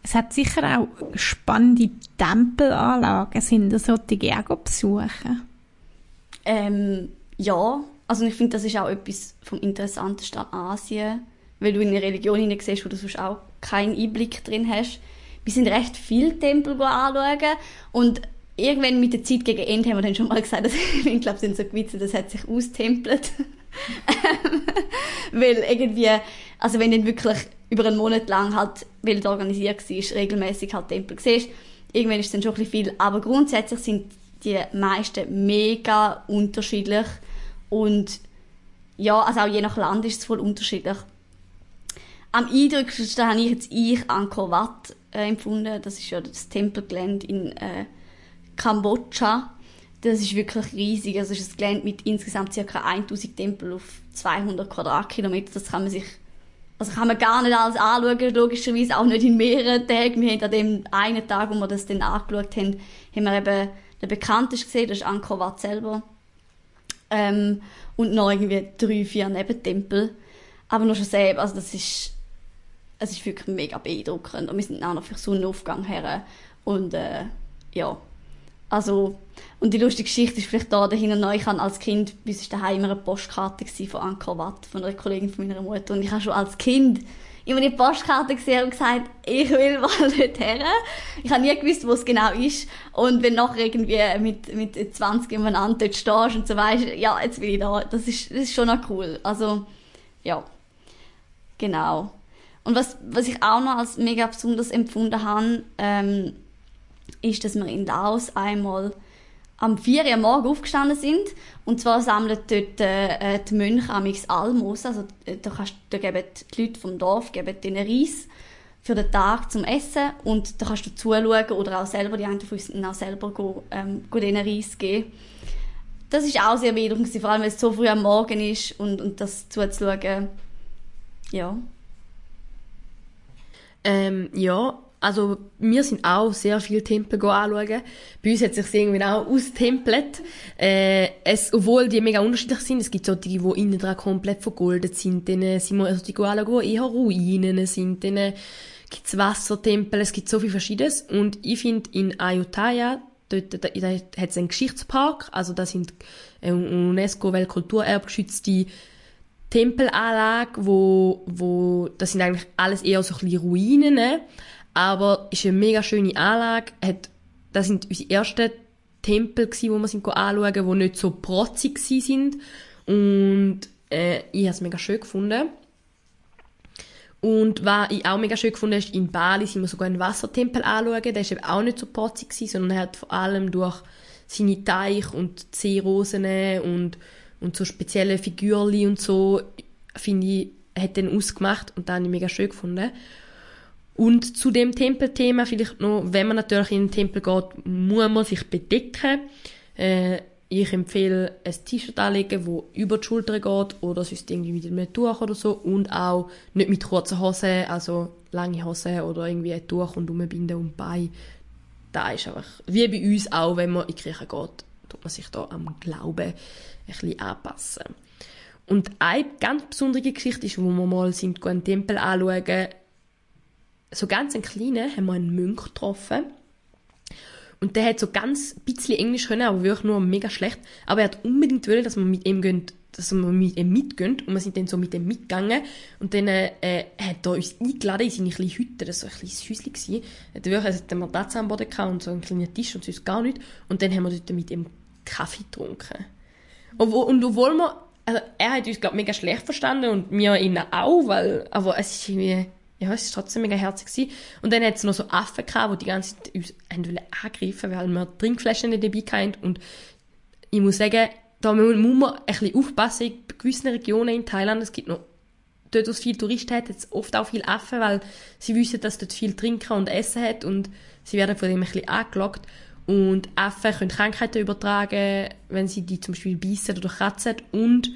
Es hat sicher auch spannende Tempelanlagen. Sind das solche auch besuchen? Ähm, ja. Also ich finde, das ist auch etwas vom Interessantesten an Asien, weil du in eine Religion hinein siehst, wo du sonst auch keinen Einblick drin hast. Wir sind recht viele Tempel anschauen und irgendwann mit der Zeit gegen Ende haben wir dann schon mal gesagt, dass, [laughs] ich glaube, sind so gewitzt, das hat sich austempelt. [laughs] weil irgendwie, also wenn dann wirklich über einen Monat lang halt, weil es organisiert war, regelmäßig halt Tempel siehst, irgendwann ist es dann schon ein bisschen viel. Aber grundsätzlich sind die meisten mega unterschiedlich und ja, also auch je nach Land ist es voll unterschiedlich. am eindrücklichsten habe ich jetzt ich Angkor Wat äh, empfunden. Das ist ja das Tempelgelände in äh, Kambodscha. Das ist wirklich riesig. Also es ist ein Gelände mit insgesamt ca. 1000 Tempel auf 200 Quadratkilometer. Das kann man sich also kann man gar nicht alles anschauen, logischerweise auch nicht in mehreren Tagen. Wir haben an dem einen Tag, wo wir das dann angeschaut haben, haben wir eben den bekanntesten gesehen, das ist Angkor Wat selber. Ähm, und noch irgendwie drei, vier Nebentempel. Aber nur schon selber, also das ist, es ist wirklich mega beeindruckend. Und wir sind auch noch für Sonnenaufgang her. Und, äh, ja. Also, und die lustige Geschichte ist vielleicht da dahinter noch, ich habe als Kind, bis ich daheim eine Postkarte von Angkor Wat, von einer Kollegin von meiner Mutter. Und ich habe schon als Kind immer die Postkarte gesehen und gesagt, ich will [laughs] mal dort her. Ich habe nie gewusst, wo es genau ist. Und wenn nachher irgendwie mit, mit 20 umeinander dort stehst und so weißt, ja, jetzt bin ich da. Das ist, das ist schon noch cool. Also, ja. Genau. Und was, was ich auch noch als mega besonders empfunden habe, ähm, ist, dass wir in Laos einmal am 4 Uhr Morgen aufgestanden sind. Und zwar sammeln dort äh, die Mönche amix Almos. Also äh, da, kannst, da geben die Leute vom Dorf geben denen Reis für den Tag zum Essen. Und da kannst du zuschauen oder auch selber, die einen von uns auch selber go, ähm, Reis geben. Das ist auch sehr beeindruckend, vor allem wenn es so früh am Morgen ist und, und das zuzuschauen. Ja. Ähm, ja, also wir sind auch sehr viele Tempel anschauen. Bei uns hat sich irgendwie auch austempelt. Äh, es, obwohl die mega unterschiedlich sind. Es gibt solche, die innen dran komplett vergoldet sind. Dann sind wir also die anschauen, eher Ruinen sind. Dann gibt es Wassertempel. Es gibt so viel Verschiedenes. Und ich finde in Ayutthaya, dort, da, da hat es einen Geschichtspark. Also da sind UNESCO-Weltkulturerbe geschützte Tempelanlage, wo, wo, das sind eigentlich alles eher so ein bisschen Ruinen aber ist eine mega schöne Anlage. Hat, das sind unsere ersten Tempel gewesen, wo wir sind anschauen, die nicht so protzig sind. Und äh, ich habe es mega schön gefunden. Und was ich auch mega schön gefunden habe, in Bali sind wir sogar einen Wassertempel anschauen. Der ist eben auch nicht so protzig gewesen, sondern er hat vor allem durch seine Teich und Seerosen und, und so spezielle Figürli und so, finde ich, hat den ausgemacht und da habe ich mega schön gefunden. Und zu dem Tempelthema vielleicht noch, wenn man natürlich in den Tempel geht, muss man sich bedecken. Äh, ich empfehle ein T-Shirt anlegen, das über die Schulter geht oder sonst irgendwie mit einem Tuch oder so und auch nicht mit kurzen Hosen, also lange Hosen oder irgendwie ein Tuch und umbinden und bei. Da ist einfach, wie bei uns auch, wenn man in die Kirche geht, tut man sich da am Glauben ein bisschen anpassen. Und eine ganz besondere Geschichte ist, wo wir mal sind, einen Tempel anschauen, so ganz ein kleiner, haben wir einen Mönch getroffen. Und der hat so ganz bisschen Englisch können, aber wirklich nur mega schlecht. Aber er hat unbedingt wollen, dass wir mit ihm gehen, dass wir mit ihm mitgehen. Und wir sind dann so mit ihm mitgegangen. Und dann äh, hat er uns eingeladen in seine kleine Hütte. Das war so ein kleines Häuschen. Hat wirklich eine Matratze am Boden gehabt und so einen kleinen Tisch und sonst gar nichts. Und dann haben wir dort mit ihm Kaffee getrunken. Und, und obwohl wir, also er hat uns, glaube mega schlecht verstanden und wir ihn auch, weil, aber es ist irgendwie, ja, es war trotzdem mega herzig. Gewesen. Und dann hat es noch so Affen gehabt, die die ganze Zeit uns angreifen weil wir Trinkflaschen nicht dabei hatten. Und ich muss sagen, da muss man ein bisschen aufpassen. In gewissen Regionen in Thailand, es gibt noch dort, wo es viele Touristen hat, hat es oft auch viele Affen, weil sie wissen, dass dort viel Trinken und Essen hat und sie werden von dem ein bisschen angelockt. Und Affen können Krankheiten übertragen, wenn sie die zum Beispiel beißen oder kratzen und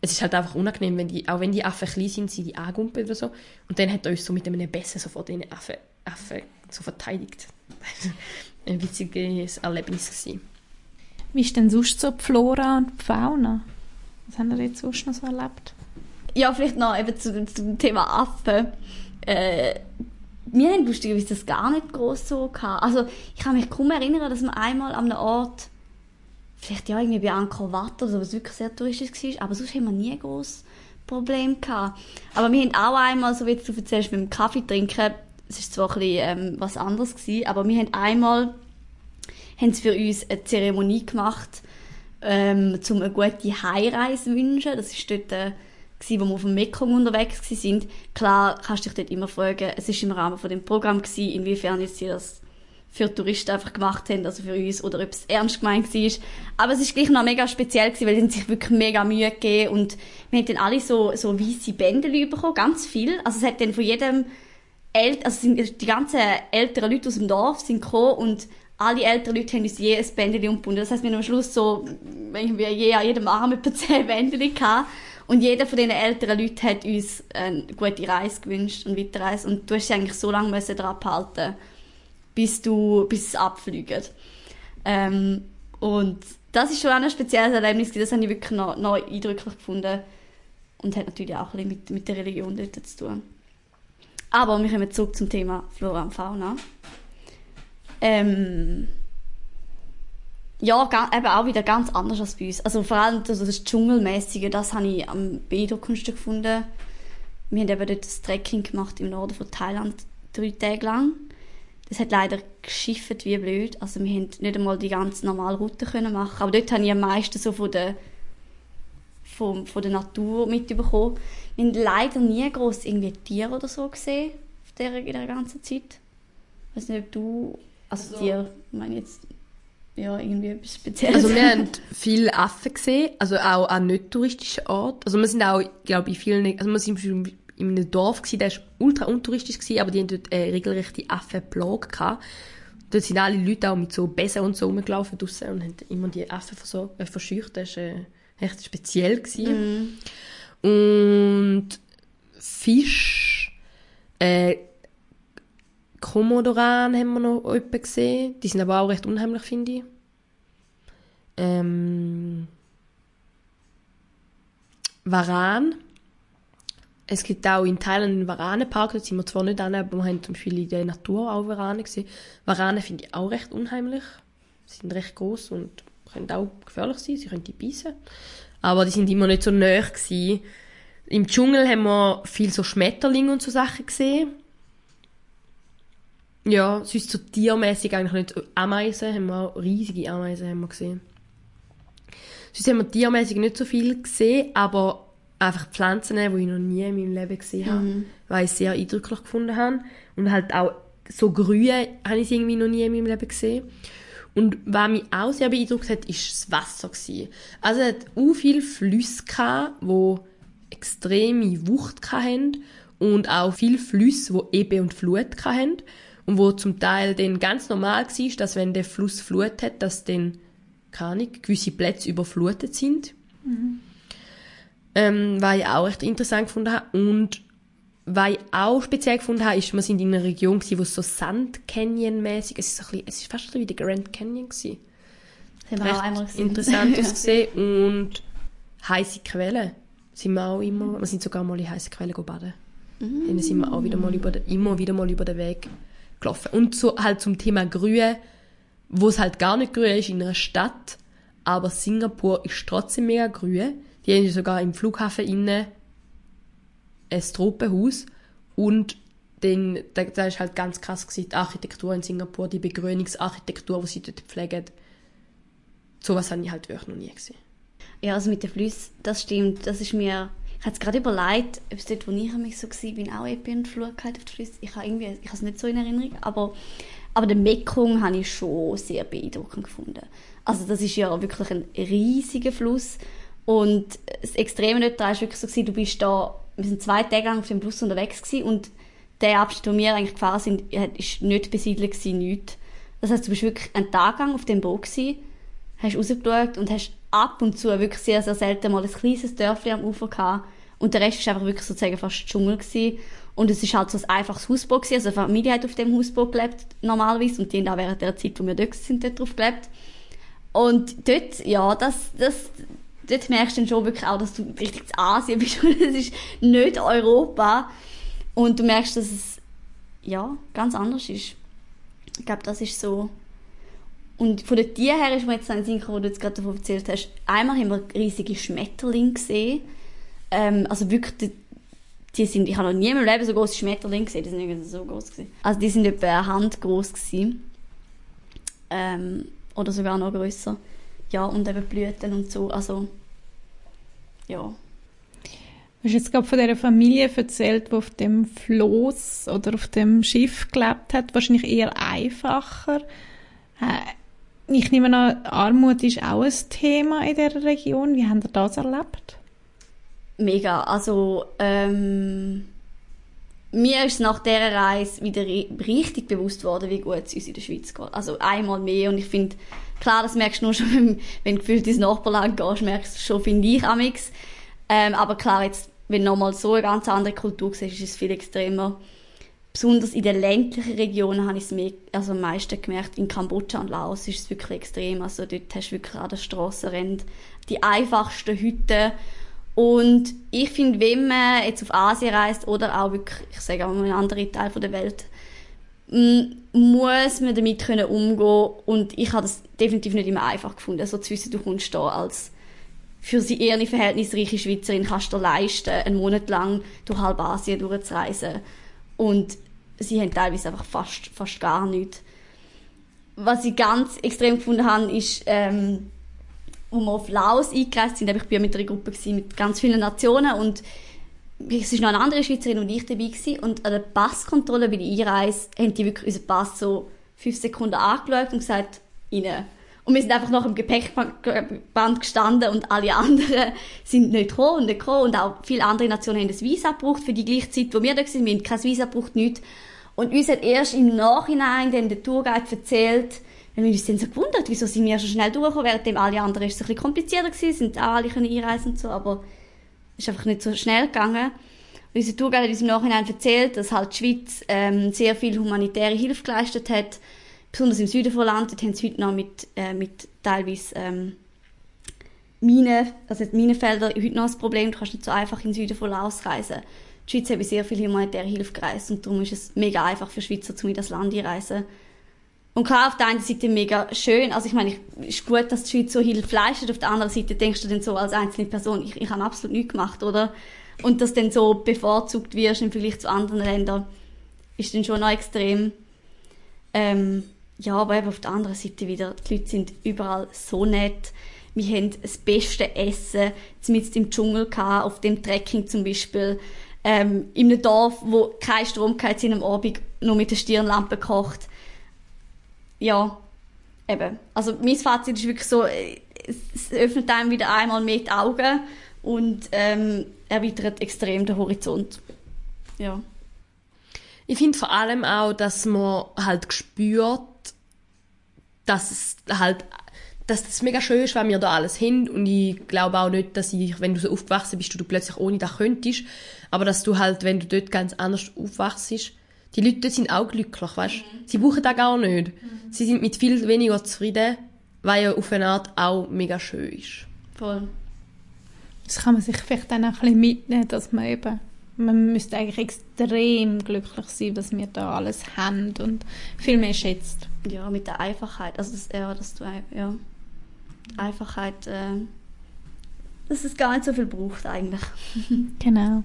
es ist halt einfach unangenehm, wenn die, auch wenn die Affen klein sind, sie die angumpen oder so. Und dann hat er uns so mit einem Bessen so vor den Affen, Affen so verteidigt. [laughs] ein witziges Erlebnis gewesen. Wie ist denn sonst so die Flora und die Fauna? Was haben wir jetzt sonst noch so erlebt? Ja, vielleicht noch eben zu, zum Thema Affen. Äh, wir haben lustigerweise das gar nicht groß so gehabt. Also, ich kann mich kaum erinnern, dass wir einmal an einem Ort vielleicht ja irgendwie bei Angkor Wat oder so, was wirklich sehr touristisch war, aber sonst haben wir nie ein grosses Problem gehabt. Aber wir haben auch einmal, so wie du erzählst, mit dem Kaffee trinken, es ist zwar ein bisschen ähm, was anderes gewesen, aber wir haben einmal, haben sie für uns eine Zeremonie gemacht, ähm, um eine gute Heimreise zu wünschen. Das ist dort, äh, gewesen, wo wir auf dem Mekong unterwegs sind. Klar, kannst du dich dort immer fragen, es ist im Rahmen von dem Programm inwiefern ist dir das für Touristen einfach gemacht haben, also für uns, oder ob es ernst gemeint war. Aber es ist gleich noch mega speziell gewesen, weil haben sich wirklich mega Mühe gegeben und wir haben dann alle so, so weisse Bändel bekommen, ganz viel. Also es hat dann von jedem El also sind die ganzen älteren Leute aus dem Dorf sind gekommen und alle älteren Leute haben uns je ein Bändchen umgebunden. Das heisst, wir haben am Schluss so, irgendwie je an jedem Arm etwa zehn Bändchen gehabt. Und jeder von diesen älteren Leuten hat uns eine gute Reise gewünscht und Weiterreise. Und du hast sie eigentlich so lange müssen dran behalten, bis du, bis es abfliegt. Ähm, und das ist schon auch ein spezielles Erlebnis, das habe ich wirklich noch, noch eindrücklich gefunden. Und hat natürlich auch ein bisschen mit, mit der Religion dort zu tun. Aber wir kommen zurück zum Thema Flora und Fauna. Ähm, ja, eben auch wieder ganz anders als bei uns. Also vor allem also das Dschungelmäßige, das habe ich am beeindruckendsten gefunden. Wir haben eben dort das Trekking gemacht im Norden von Thailand, drei Tage lang. Das hat leider geschifft wie blöd. Also wir haben nicht einmal die ganz normale Route können machen. Aber dort habe ich am meisten so von der, von, von der Natur mitbekommen. Wir haben leider nie groß irgendwie Tiere oder so gesehen der, in der ganzen Zeit. Ich weiß nicht, ob du, also, also Tiere, ich meine jetzt, ja, irgendwie etwas Spezielles. Also wir haben [laughs] viele Affen gesehen, also auch an nicht touristischen Orten. Also wir sind auch, glaube ich, vielen, also wir sind in einem Dorf gewesen, der war ultra untouristisch gewesen, aber die haben dort äh, regelrechte Affenplage gehabt. Dort sind alle Leute auch mit so Besen und so rumgelaufen draussen und haben immer die Affen versorgt, äh, verscheucht. Das war äh, echt speziell. Gewesen. Mm. Und Fisch, äh, Komodoran haben wir noch jemanden gesehen. Die sind aber auch recht unheimlich, finde ich. Ähm, Varan. Es gibt auch in Thailand einen Varanenpark, da sind wir zwar nicht an, aber wir haben zum Beispiel in der Natur auch Varanen gesehen. Varanen finde ich auch recht unheimlich. Sie sind recht groß und können auch gefährlich sein, sie können die beißen. Aber die sind immer nicht so nah gewesen. Im Dschungel haben wir viel so Schmetterlinge und so Sachen gesehen. Ja, sonst so tiermäßig eigentlich nicht. Ameisen haben wir auch, riesige Ameisen haben wir gesehen. Sonst haben wir tiermäßig nicht so viel gesehen, aber einfach Pflanzen, die ich noch nie in meinem Leben gesehen habe, mhm. weil ich sehr eindrücklich gefunden habe. Und halt auch so Grühe habe ich irgendwie noch nie in meinem Leben gesehen. Und was mich auch sehr beeindruckt hat, ist das Wasser. Gewesen. Also es hat auch viele Flüsse gehabt, die extreme Wucht hatten und auch viele Flüsse, die Ebbe und Flut hatten und wo zum Teil dann ganz normal war, dass wenn der Fluss Flut hat, dass dann keine Ahnung, gewisse Plätze überflutet sind. Mhm. Ähm, was ich auch echt interessant gefunden habe. Und was ich auch speziell gefunden habe, ist, wir sind in einer Region gewesen, wo es so Sand Canyon-mäßig, es ist so ein bisschen, es ist fast so wie der Grand Canyon gewesen. Das haben wir auch einmal gesehen. Interessant [laughs] gesehen und heiße Quellen sind wir auch immer, wir sind sogar mal in heiße Quellen baden. Mhm. Dann sind wir auch wieder mal über immer wieder mal über den Weg gelaufen. Und so halt zum Thema Grühe, wo es halt gar nicht grün ist in einer Stadt, aber Singapur ist trotzdem mega grün. Die haben sogar im Flughafen innen ein Tropenhaus und dann, da, ist halt ganz krass gewesen, die Architektur in Singapur, die Begrünungsarchitektur, die sie dort pflegen. Sowas habe ich halt wirklich noch nie gesehen. Ja, also mit den Flüssen, das stimmt. Das ist mir ich habe es gerade überlegt, ob es dort, wo ich mich so war, bin, auch eben einen Flug auf die Flüsse. Ich habe irgendwie, ich habe es nicht so in Erinnerung, aber, aber den Mekong habe ich schon sehr beeindruckend gefunden. Also das ist ja wirklich ein riesiger Fluss und das Extreme dort war wirklich so, du bist da, wir sind zwei Tage lang auf dem Fluss unterwegs gewesen und der Abschnitt, wo wir eigentlich gefahren sind, ist nicht besiedelt gewesen, nichts. Das heißt, du bist wirklich einen Tag lang auf dem Boot gewesen, hast rausgeschaut und hast ab und zu wirklich sehr, sehr selten mal ein kleines Dörfli am Ufer gehabt. Und der Rest war einfach wirklich sozusagen fast Dschungel gewesen. Und es ist halt so ein einfaches Hausboot gewesen. Also eine Familie hat auf dem Hausboot gelebt, normalerweise. Und die haben auch während der Zeit, wo wir dort sind, dort drauf gelebt. Und dort, ja, das, das, dort merkst du dann schon wirklich auch, dass du richtig in Asien bist. [laughs] Und es ist nicht Europa. Und du merkst, dass es, ja, ganz anders ist. Ich glaube, das ist so und von den Tieren her ist mir jetzt ein Sinn wo du jetzt gerade davon erzählt hast. Einmal haben wir riesige Schmetterlinge gesehen. Ähm, also wirklich, die, die, sind, ich habe noch nie meinem Leben so große Schmetterlinge gesehen. Die sind irgendwie so groß gewesen. Also die sind etwa eine Hand groß gewesen. Ähm, oder sogar noch größer. Ja, und eben Blüten und so. Also, ja. hast jetzt gerade von dieser Familie erzählt, die auf dem Floß oder auf dem Schiff gelebt hat. Wahrscheinlich eher einfacher. Äh, ich nehme an, Armut ist auch ein Thema in dieser Region. Wie habt ihr das erlebt? Mega. Also, ähm, mir ist nach dieser Reise wieder richtig bewusst worden, wie gut es uns in der Schweiz geht. Also einmal mehr. Und ich finde, klar, das merkst du nur schon, [laughs] wenn, wenn gefühlt ins Nachbarland gehst, merkst du schon, finde ich, amix. Ähm, aber klar, jetzt, wenn du nochmal so eine ganz andere Kultur siehst, ist es viel extremer. Besonders in den ländlichen Regionen habe ich es mehr, also am meisten gemerkt. In Kambodscha und Laos ist es wirklich extrem. Also dort hast du wirklich an der Strasse die einfachsten Hütten. Und ich finde, wenn man jetzt auf Asien reist oder auch wirklich, ich sage auch mal in andere Teile der Welt, muss man damit können umgehen und ich habe das definitiv nicht immer einfach gefunden, so zu wissen, du kommst da als für sie eher eine verhältnisreiche Schweizerin kannst du leisten, einen Monat lang durch halb Asien durchzureisen. Und sie haben teilweise einfach fast, fast gar nichts. Was ich ganz extrem gefunden habe, ist, ähm, wo wir auf Laos eingereist sind, ich war mit einer Gruppe mit ganz vielen Nationen und es war noch eine andere Schweizerin und ich dabei gewesen, und an der Passkontrolle bei der Einreise haben die wirklich unseren Pass so fünf Sekunden angeschaut und gesagt, rein. Und wir sind einfach noch im Gepäckband gestanden und alle anderen [laughs] sind nicht gekommen und nicht gekommen. Und auch viele andere Nationen haben das Visa gebraucht für die gleiche Zeit, wo wir da waren. Wir haben kein Visa gebraucht, nichts. Und uns hat erst im Nachhinein dann der Tourguide erzählt, weil wir uns dann so gewundert, wieso sind wir so schnell durchgekommen, während alle anderen ist es ein bisschen komplizierter gewesen, sind auch alle einreisen und so, aber ist einfach nicht so schnell gegangen. Und unser Tourguide hat uns im Nachhinein erzählt, dass halt die Schweiz ähm, sehr viel humanitäre Hilfe geleistet hat, besonders im Süden von Land, dort haben sie heute noch mit, äh, mit teilweise ähm, Minen, also Minenfelder heute noch ein Problem, du kannst nicht so einfach in den Süden von Laos reisen. Die Schweiz hat sehr viel humanitäre Hilfe gereist und darum ist es mega einfach für Schweizer, um in das Land zu reisen. Und klar, auf der einen Seite mega schön, also ich meine, es ist gut, dass die Schweiz so Hilfe leistet, auf der anderen Seite denkst du dann so als einzelne Person, ich, ich habe absolut nichts gemacht, oder? Und dass dann so bevorzugt wirst im Vergleich zu anderen Ländern, ist dann schon noch extrem. Ähm, ja, aber eben auf der anderen Seite wieder, die Leute sind überall so nett. Wir haben das beste Essen, mit im Dschungel gehabt, auf dem Trekking zum Beispiel, ähm, in einem Dorf, wo kein Strom gehabt sind am Abend, nur mit der Stirnlampe gekocht ja, eben. Also mein Fazit ist wirklich so, es öffnet einem wieder einmal mehr die Augen und ähm, erweitert extrem den Horizont. Ja. Ich finde vor allem auch, dass man halt spürt, dass es halt dass das mega schön ist, wenn wir da alles haben und ich glaube auch nicht, dass ich, wenn du so aufgewachsen bist, du plötzlich ohne das könntest, aber dass du halt, wenn du dort ganz anders aufwachst, die Leute sind auch glücklich, weißt? Mhm. Sie brauchen das gar nicht. Mhm. Sie sind mit viel weniger zufrieden, weil ja auf eine Art auch mega schön ist. Voll. Das kann man sich vielleicht dann auch ein bisschen mitnehmen, dass man eben, man müsste eigentlich extrem glücklich sein, dass wir da alles haben und viel mehr schätzt. Ja, mit der Einfachheit, also das, ja, dass du, ja, Einfachheit, äh, dass es gar nicht so viel braucht eigentlich. genau.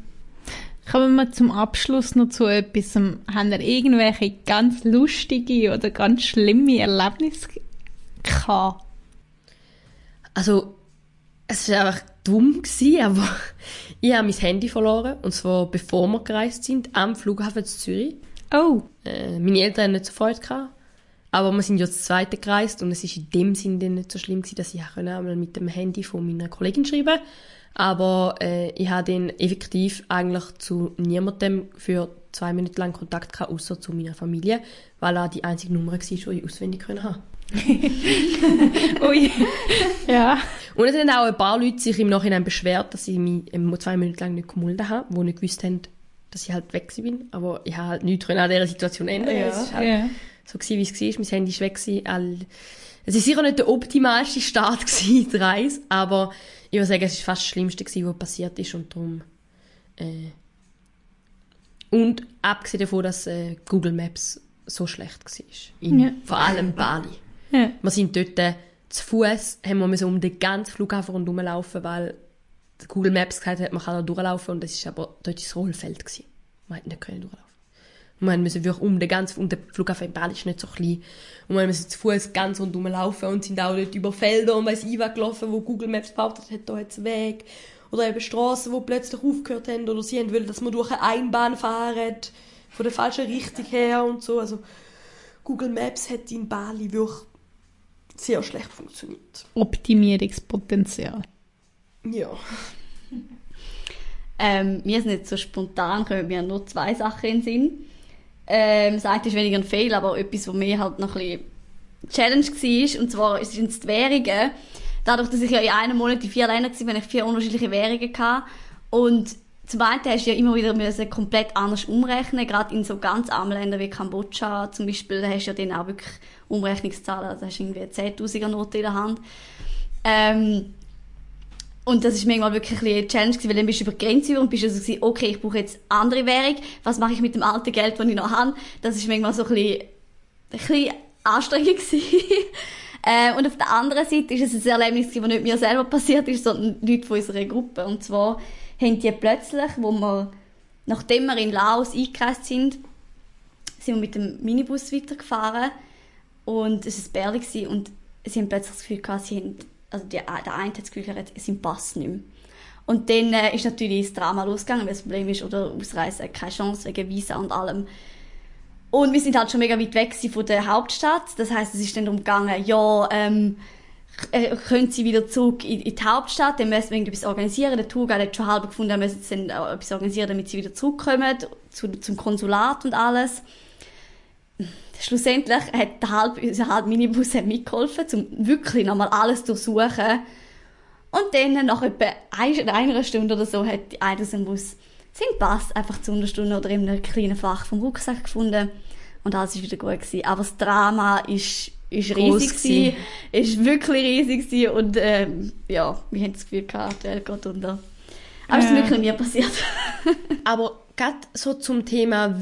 Kommen wir zum Abschluss noch zu etwas. Haben ihr irgendwelche ganz lustige oder ganz schlimme Erlebnisse gehabt? Also, es war einfach dumm, gewesen, aber [laughs] ich habe mein Handy verloren. Und zwar bevor wir gereist sind, am Flughafen zu Zürich. Oh. Äh, meine Eltern hatten nicht so Freude gehabt. Aber wir sind ja das zweite gereist und es ist in dem Sinne nicht so schlimm gewesen, dass ich einmal mit dem Handy von meiner Kollegin schreiben konnte. Aber äh, ich habe dann effektiv eigentlich zu niemandem für zwei Minuten lang Kontakt gehabt, außer zu meiner Familie, weil er die einzige Nummer war, die ich auswendig können haben. [laughs] Ui. ja. Und es haben auch ein paar Leute sich im Nachhinein beschwert, dass ich mich zwei Minuten lang nicht gemeldet habe, wo nicht gewusst haben, dass ich halt weg bin. Aber ich habe halt nichts an dieser Situation ändern. Ja. Es war halt ja. so, gewesen, wie es war. Mein Handy war weg. Es war sicher nicht der optimalste Start [laughs] gewesen, die Reise, aber ich würde sagen, es war fast das Schlimmste, was passiert ist und darum... Äh, und abgesehen davon, dass äh, Google Maps so schlecht war. In, ja. Vor allem Bali. Ja. Wir sind dort äh, zu Fuß, haben wir um den ganzen Flughafen rundherum laufen, weil Google Maps gesagt hat, man kann da durchlaufen und das war aber dort das Rollfeld gewesen. Man hätte nicht können durchlaufen. Und wir mussten wirklich um den ganzen, und der Flughafen in Bali ist nicht so klein. Und wir mussten zu Fuß ganz rundherum laufen und sind auch dort über Felder und weiss ich was gelaufen, wo Google Maps behauptet hat, da hat's Weg. Oder eben Straßen, die plötzlich aufgehört haben. Oder sie wollen, dass man durch eine Einbahn fahren, von der falschen Richtung her und so. Also Google Maps hat in Bali wirklich sehr schlecht funktioniert. Optimierungspotenzial. Ja. Ähm, wir sind nicht so spontan, kommen mir nur zwei Sachen in den Sinn. Ähm, das eine ist weniger ein Fehler, aber etwas, was mir halt noch ein Challenge war. Und zwar sind es die Währungen. Dadurch, dass ich ja in einem Monat in vier Ländern war, habe ich vier unterschiedliche Währungen gehabt. Und zum einen hast du ja immer wieder komplett anders umrechnen, gerade in so ganz armen Ländern wie Kambodscha zum Beispiel, da hast du ja dann auch wirklich Umrechnungszahlen, also hast du irgendwie 10'000er Note in der Hand. Ähm, und das ist manchmal wirklich ein eine Challenge gewesen, weil dann bist du über die Grenze über und bist also gewesen, okay, ich brauche jetzt andere Währung, was mache ich mit dem alten Geld, das ich noch habe? Das ist manchmal so ein bisschen, ein bisschen anstrengend gewesen. [laughs] äh, und auf der anderen Seite ist es ein Erlebnis das nicht mir selber passiert ist, sondern Leute von unserer Gruppe. Und zwar haben die plötzlich, wo wir, nachdem wir in Laos eingereist sind, sind wir mit dem Minibus weitergefahren und es war Berlin und sie haben plötzlich das Gefühl gehabt, sie haben also die, der eine hat das Gefühl, er hat seinen Pass nicht mehr. Und dann äh, ist natürlich das Drama losgegangen, weil das Problem ist, oder Ausreise, keine Chance wegen Visa und allem. Und wir sind halt schon mega weit weg von der Hauptstadt. Das heißt, es ist dann darum gegangen, ja, ähm, äh, können sie wieder zurück in, in die Hauptstadt, dann müssen wir irgendetwas organisieren. Der Tourguide hat schon halb gefunden, wir müssen dann etwas organisieren, damit sie wieder zurückkommen, zu, zum Konsulat und alles schlussendlich hat der halb, unser halb Minibus hat mitgeholfen, um wirklich nochmal alles zu durchsuchen. Und dann, nach etwa einer Stunde oder so, hat einer aus dem Bus seinen Pass einfach zu einer Stunde oder in einem kleinen Fach vom Rucksack gefunden. Und alles war wieder gut gewesen. Aber das Drama ist, ist riesig gewesen. Ist wirklich riesig gewesen. Und, ähm, ja, wir haben das Gefühl gehabt, der geht unter. Aber es ist wirklich nie passiert. [laughs] Aber gerade so zum Thema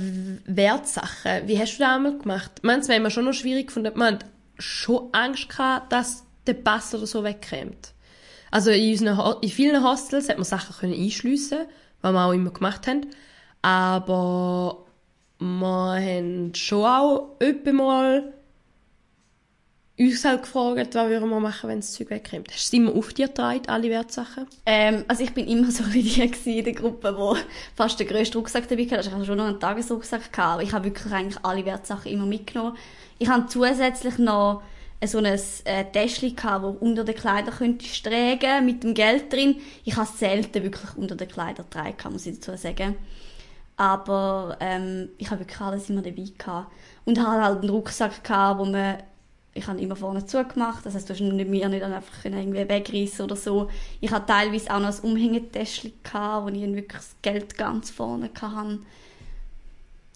Wertsachen, wie hast du das einmal gemacht? Es wäre immer schon noch schwierig gefunden, man hat schon Angst gehabt, dass der Pass oder so wegkommt. Also in, unseren, in vielen Hostels hat man Sachen können einschliessen, was wir auch immer gemacht haben. Aber wir haben schon auch öppe mal uns halt gefragt, was würden wir machen, wenn das Zeug wegkommt. Hast du es immer auf dir getragen, alle Wertsachen? Ähm, also ich bin immer [laughs] so wie die in der Gruppe, wo fast den grössten Rucksack dabei hatte. Also ich hatte schon noch einen Tagesrucksack, gehabt, aber ich habe wirklich eigentlich alle Wertsachen immer mitgenommen. Ich habe zusätzlich noch so ein äh, Täschchen gehabt, das unter den Kleidern könnte tragen mit dem Geld drin. Ich habe selten wirklich unter den Kleidern getragen, muss ich dazu sagen. Aber ähm, ich habe wirklich alles immer dabei gehabt. Und habe halt einen Rucksack gehabt, wo man ich habe immer vorne zugemacht, das heißt, du hast nicht mir nicht einfach irgendwie wegreißen oder so. Ich hatte teilweise auch noch ein Umhängetäschchen, wo ich wirklich das Geld ganz vorne hatte.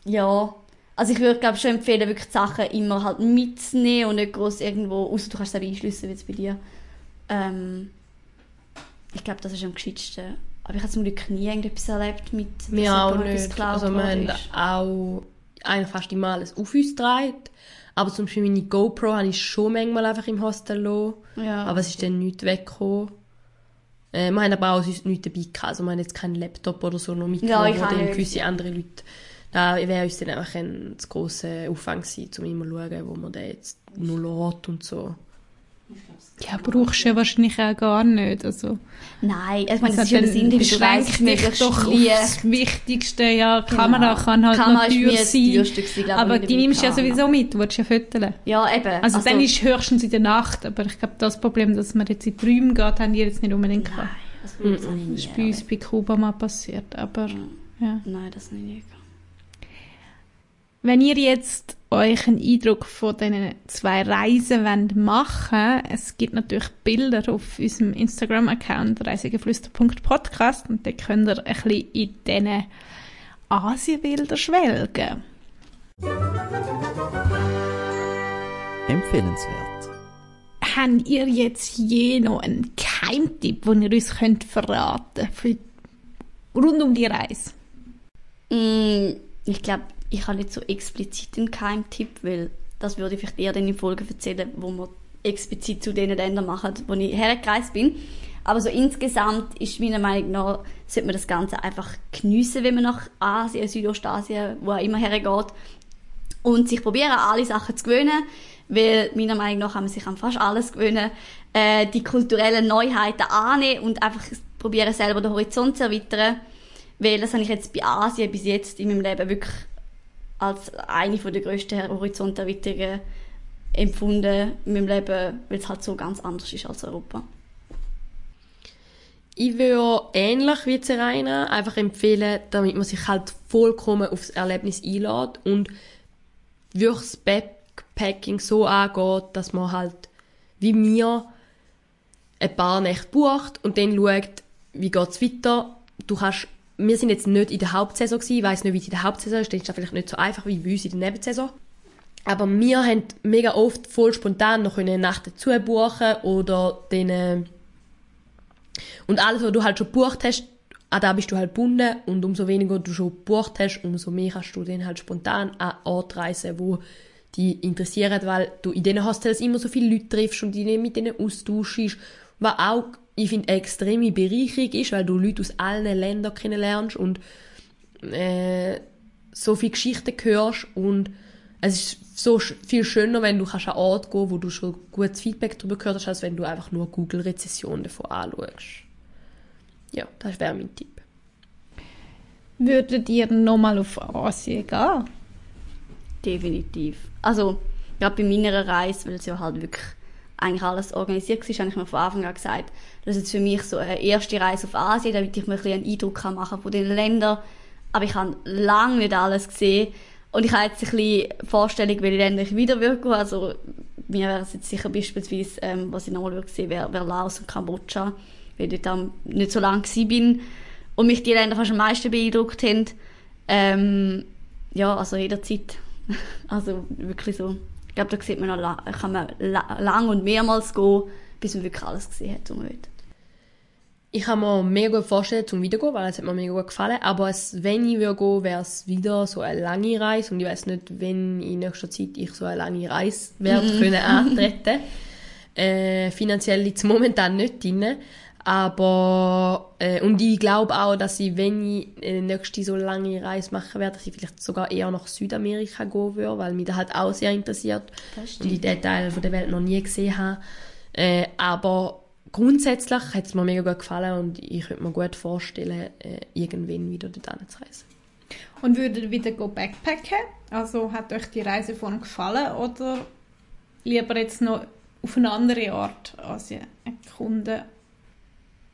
Ja, also ich würde glaube schon empfehlen, wirklich die Sachen immer halt mitzunehmen und nicht groß irgendwo, außer du kannst es einschliessen, wie es bei dir. Ähm, ich glaube, das ist am geschicktesten. Aber ich habe zum Glück nie irgendetwas erlebt mit mir auch nicht. Also wir haben auch eigentlich fast immer alles auf uns getragen aber zum Beispiel meine GoPro habe ich schon manchmal einfach im Hostel lassen. Ja. Aber es ist dann nicht weggekommen. Äh, wir haben aber auch sonst nichts dabei gehabt. Also wir haben jetzt keinen Laptop oder so noch mitgenommen, ja, dann gewisse andere Leute... Da wäre uns dann einfach ein großer Aufwand gewesen, um immer zu schauen, wo man den jetzt nur lädt und so. Ja, brauchst du ja wahrscheinlich auch gar nicht. Also, Nein, ich meine, das ist ja das Individualist dich doch das Wichtigste. Ja, die genau. Kamera kann halt Kamera noch teuer sein. Gewesen, aber die nimmst du ja sowieso mit, du willst ja fotografieren. Ja, eben. Also, also, dann ist höchstens in der Nacht, aber ich glaube, das Problem, dass man jetzt in die Räume geht, haben die jetzt nicht unbedingt gehabt. Nein, das, das ist bei uns bei Kuba mal passiert, aber ja. Nein, das nicht. Wenn ihr jetzt euch einen Eindruck von diesen zwei Reisen machen wollt, es gibt natürlich Bilder auf unserem Instagram-Account reisegeflüster.podcast und da könnt ihr ein bisschen in diesen Asienbilder schwelgen. Empfehlenswert. Habt ihr jetzt je noch einen Keimtipp, den ihr uns könnt verraten könnt rund um die Reise? Mm, ich glaube, ich habe nicht so explizit einen Keimtipp, weil das würde ich vielleicht eher dann in Folgen erzählen, wo wir explizit zu den Ländern machen, wo ich hergereist bin. Aber so insgesamt ist meiner Meinung nach, sollte man das Ganze einfach geniessen, wenn man nach Asien, Südostasien, wo auch immer hergeht. Und sich probieren, alle Sachen zu gewöhnen, weil meiner Meinung nach kann man sich an fast alles gewöhnen. Äh, die kulturellen Neuheiten annehmen und einfach probieren selber den Horizont zu erweitern, weil das habe ich jetzt bei Asien bis jetzt in meinem Leben wirklich als eine der grössten Horizonterweiterungen empfunden in meinem Leben, weil es halt so ganz anders ist als Europa. Ich würde ähnlich wie Serena einfach empfehlen, damit man sich halt vollkommen aufs Erlebnis einlädt und wirklich das Backpacking so angeht, dass man halt wie mir ein paar Nächte bucht und dann schaut, wie geht's weiter. Du kannst, wir sind jetzt nicht in der Hauptsaison gewesen, ich weiss nicht, wie es in der Hauptsaison ist, dann ist das vielleicht nicht so einfach wie bei uns in der Nebensaison. Aber wir haben mega oft voll spontan noch eine Nacht dazu buchen oder den, äh, und alles, was du halt schon gebucht hast, an da bist du halt gebunden. Und umso weniger du schon gebucht hast, umso mehr kannst du dann halt spontan an Ort reisen, wo die interessieren, weil du in diesen Hostels immer so viele Leute triffst und die mit denen austauschst, was auch, ich finde, eine extreme Bereicherung ist, weil du Leute aus allen Ländern kennenlernst und äh, so viele Geschichten hörst und es ist so viel schöner, wenn du kannst an einen Ort gehen wo du schon gutes Feedback darüber gehört hast, als wenn du einfach nur Google-Rezessionen davon anschaust. Ja, das wäre mein Tipp. Würdet ihr nochmal auf Asien gehen? Definitiv. Also, gerade bei meiner Reise, weil es ja halt wirklich eigentlich alles organisiert war, habe ich mir von Anfang an gesagt, das ist für mich so eine erste Reise auf Asien, damit ich mir ein einen Eindruck machen kann von den Ländern. Aber ich habe lange nicht alles gesehen. Und ich habe jetzt ein bisschen Vorstellung, welche Länder ich wieder würde Also, mir wäre es jetzt sicher beispielsweise, ähm, was ich nochmal sehen wäre, wäre Laos und Kambodscha, weil ich dort nicht so lange bin und mich die Länder fast am meisten beeindruckt haben. Ähm, ja, also jederzeit. [laughs] Also wirklich so. Ich glaube, da sieht man noch, kann man lang und mehrmals gehen, bis man wirklich alles gesehen hat, was man will. Ich kann mir mega gut vorstellen, zum Wiedergehen, weil es hat mir mega gut gefallen. Aber es, wenn ich würde gehen, wäre es wieder so eine lange Reise. Und ich weiß nicht, wenn in nächster Zeit ich so eine lange Reise werde mhm. können antreten. äh, finanziell liegt es momentan nicht drin. Aber, äh, und ich glaube auch, dass ich, wenn ich eine nächste so lange Reise machen werde, dass ich vielleicht sogar eher nach Südamerika gehen würde, weil mich das halt auch sehr interessiert. Und ich den Teil von der Welt noch nie gesehen habe. Äh, aber grundsätzlich hat es mir mega gut gefallen und ich könnte mir gut vorstellen, äh, irgendwann wieder dorthin zu reisen. Und würdet ihr wieder backpacken? Also hat euch die Reiseform gefallen oder lieber jetzt noch auf eine andere Art Asien erkunden?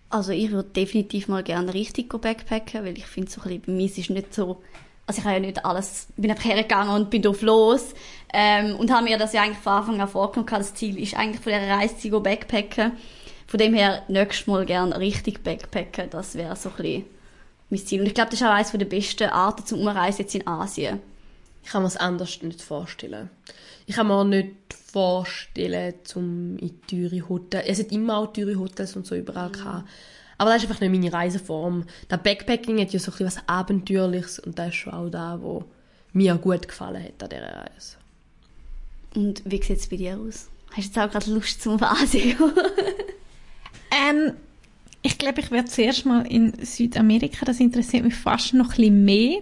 Also ich würde definitiv mal gerne richtig backpacken, weil ich finde so ein bisschen, bei mir ist nicht so, also ich habe ja nicht alles, bin einfach hergegangen und bin drauf los ähm, und habe mir das ja eigentlich von Anfang an vorgenommen, das Ziel ist eigentlich von dieser Reise zu backpacken von dem her, nächstes Mal gerne richtig Backpacken, das wäre so ein bisschen mein Ziel. Und ich glaube, das ist auch eines der besten Arten zum Umreisen jetzt in Asien. Ich kann mir es anders nicht vorstellen. Ich kann mir nicht vorstellen, zum in teure Hotels. Es hat immer auch teure Hotels und so überall mhm. gehabt. Aber das ist einfach nicht meine Reiseform. Das Backpacking hat ja so ein bisschen was Abenteuerliches und das ist schon auch da, wo mir gut gefallen hat an dieser Reise. Und wie sieht es bei dir aus? Hast du jetzt auch gerade Lust zum Asien? [laughs] Ähm, ich glaube, ich werde zuerst mal in Südamerika. Das interessiert mich fast noch ein bisschen mehr.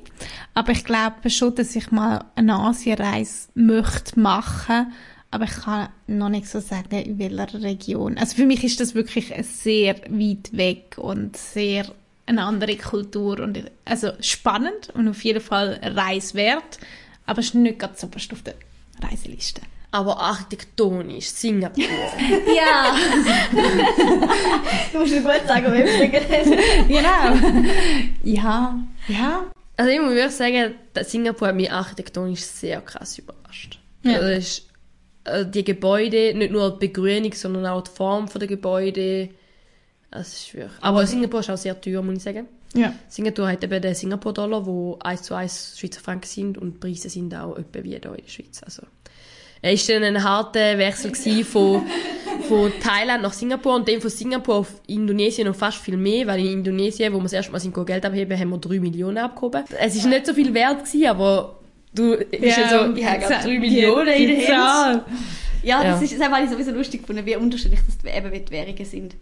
Aber ich glaube schon, dass ich mal eine Asienreise möchte machen. Aber ich kann noch nicht so sagen, in welcher Region. Also für mich ist das wirklich sehr weit weg und sehr eine andere Kultur und also spannend und auf jeden Fall reiswert. Aber es ist nicht ganz so auf der Reiseliste aber architektonisch Singapur. [laughs] ja. [laughs] du musst mir gut sagen, wie ich Genau. Ja, ja. Also ich muss wirklich sagen, Singapur hat mich architektonisch sehr krass überrascht. Ja. Also ist, also die Gebäude, nicht nur die Begrünung, sondern auch die Form der Gebäude. Das ist wirklich. Aber Singapur ist auch sehr teuer, muss ich sagen. Ja. Singapur hat eben den Singapur-Dollar, wo 1 zu 1 Schweizer Franken sind und die Preise sind auch etwa wie hier in der Schweiz. Also es war dann ein harter Wechsel von, von Thailand nach Singapur und dann von Singapur auf Indonesien noch fast viel mehr, weil in Indonesien, wo wir das erste Mal Geld abheben, haben wir 3 Millionen abgehoben. Es war nicht so viel wert, gewesen, aber du bist ja, so, ich habe 3 Millionen in der Hand. Ja, das ja. ist das habe ich sowieso lustig gefunden, wie unterschiedlich das eben die Währungen sind.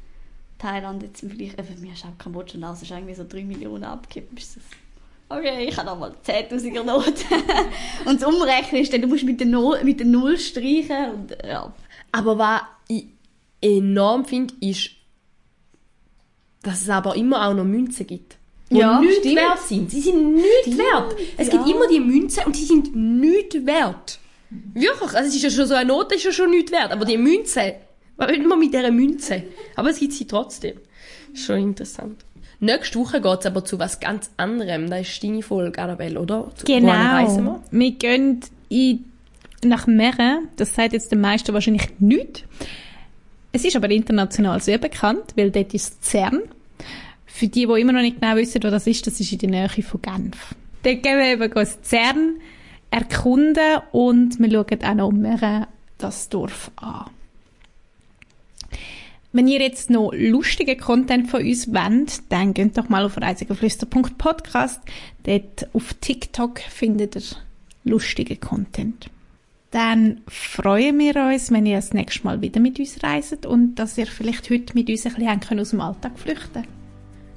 Thailand jetzt im Vergleich, äh, mir ist auch Kambodscha aus, ist irgendwie so 3 Millionen abgegeben okay, ich habe nochmal 10.000er Note. [laughs] und das Umrechnen ist dann, du musst mit der, no mit der Null streichen und, ja. Aber was ich enorm finde, ist, dass es aber immer auch noch Münzen gibt. Die Ja, nichts stimmt. wert sind. Sie sind nichts wert. Es gibt immer die Münzen und die sind nichts wert. Wirklich. Also es ist ja schon so eine Note, ist ja schon nichts wert. Aber die Münze, was will man mit dieser Münze? Aber es gibt sie trotzdem. Schon interessant. Nächste Woche geht es aber zu was ganz anderem. Da ist deine Folge, Annabelle, oder? Zu, Genau. wir? Gehen in, nach Meren. Das sagt jetzt den meisten wahrscheinlich nichts. Es ist aber international sehr bekannt, weil dort ist CERN. Für die, die immer noch nicht genau wissen, wo das ist, das ist in der Nähe von Genf. Dort gehen wir eben das CERN erkunden und wir schauen auch noch Meren, das Dorf an. Wenn ihr jetzt noch lustigen Content von uns wollt, dann geht doch mal auf reisegeflüster.podcast. Dort auf TikTok findet ihr lustigen Content. Dann freuen wir uns, wenn ihr das nächste Mal wieder mit uns reiset und dass ihr vielleicht heute mit uns ein bisschen aus dem Alltag flüchten